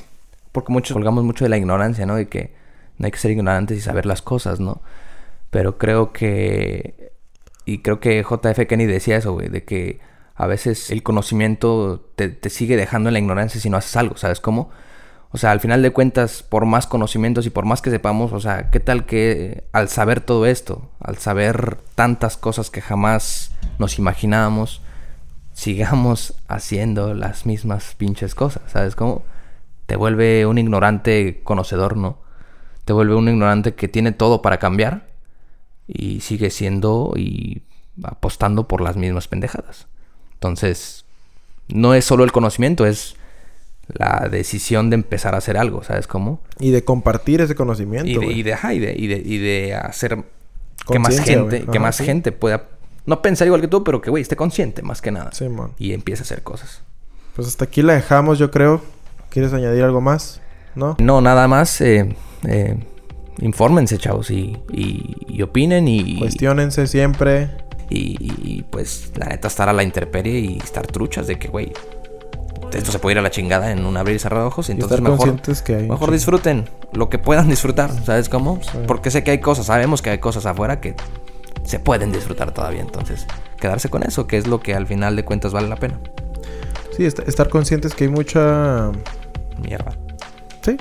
porque muchos colgamos mucho de la ignorancia, ¿no? De que no hay que ser ignorantes y saber las cosas, ¿no? Pero creo que, y creo que JF Kennedy decía eso, güey, de que a veces el conocimiento te, te sigue dejando en la ignorancia si no haces algo, ¿sabes cómo? O sea, al final de cuentas, por más conocimientos y por más que sepamos, o sea, ¿qué tal que al saber todo esto, al saber tantas cosas que jamás nos imaginábamos, sigamos haciendo las mismas pinches cosas? ¿Sabes cómo? Te vuelve un ignorante conocedor, ¿no? Te vuelve un ignorante que tiene todo para cambiar y sigue siendo y apostando por las mismas pendejadas. Entonces, no es solo el conocimiento, es la decisión de empezar a hacer algo, ¿sabes cómo? Y de compartir ese conocimiento, Y de, güey. y de, ajá, y de, y de- y de hacer que más gente, que más sí. gente pueda no pensar igual que tú, pero que güey esté consciente más que nada. Sí, man. Y empiece a hacer cosas. Pues hasta aquí la dejamos, yo creo. ¿Quieres añadir algo más? ¿No? No, nada más. eh, eh, infórmense, chavos, y, y, y opinen y, Cuestiónense siempre. y, y, pues la neta estar a la intemperie y estar truchas de que, güey, esto se puede ir a la chingada en un abrir y cerrar de ojos. Y Entonces estar mejor, conscientes que hay. mejor disfruten lo que puedan disfrutar, ¿sabes cómo? Sí. Porque sé que hay cosas, sabemos que hay cosas afuera que se pueden disfrutar todavía. Entonces, quedarse con eso, que es lo que al final de cuentas vale la pena. Sí, est- estar conscientes que hay mucha... Mierda. Sí,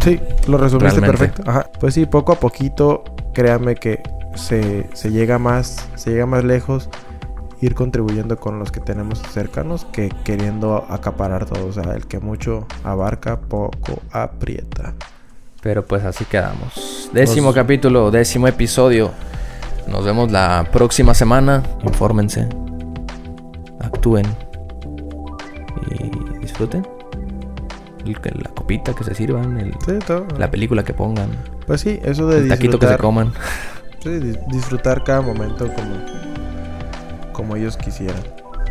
sí, lo resumiste Realmente. perfecto. Ajá. Pues sí, poco a poquito, créanme que se, se llega más, se llega más lejos ir contribuyendo con los que tenemos cercanos que queriendo acaparar todo. O sea, el que mucho abarca, poco aprieta. Pero pues así quedamos. Décimo Nos- capítulo, décimo episodio. Nos vemos la próxima semana. Infórmense. Actúen. Y disfruten. El La copita que se sirvan. el- Sí, todo. la película que pongan. Pues sí, eso de El taquito que se disfrutar, coman. sí, dis- disfrutar cada momento como, como ellos quisieran.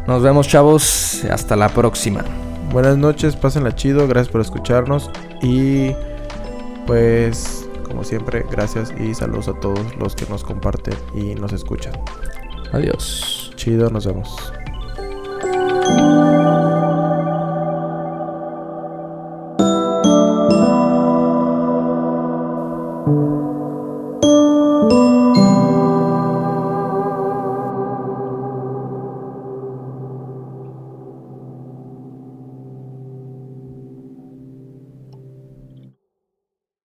Nos vemos chavos. Hasta la próxima. Buenas noches, pásenla chido, gracias por escucharnos y pues como siempre, gracias y saludos a todos los que nos comparten y nos escuchan. Adiós. Chido, nos vemos.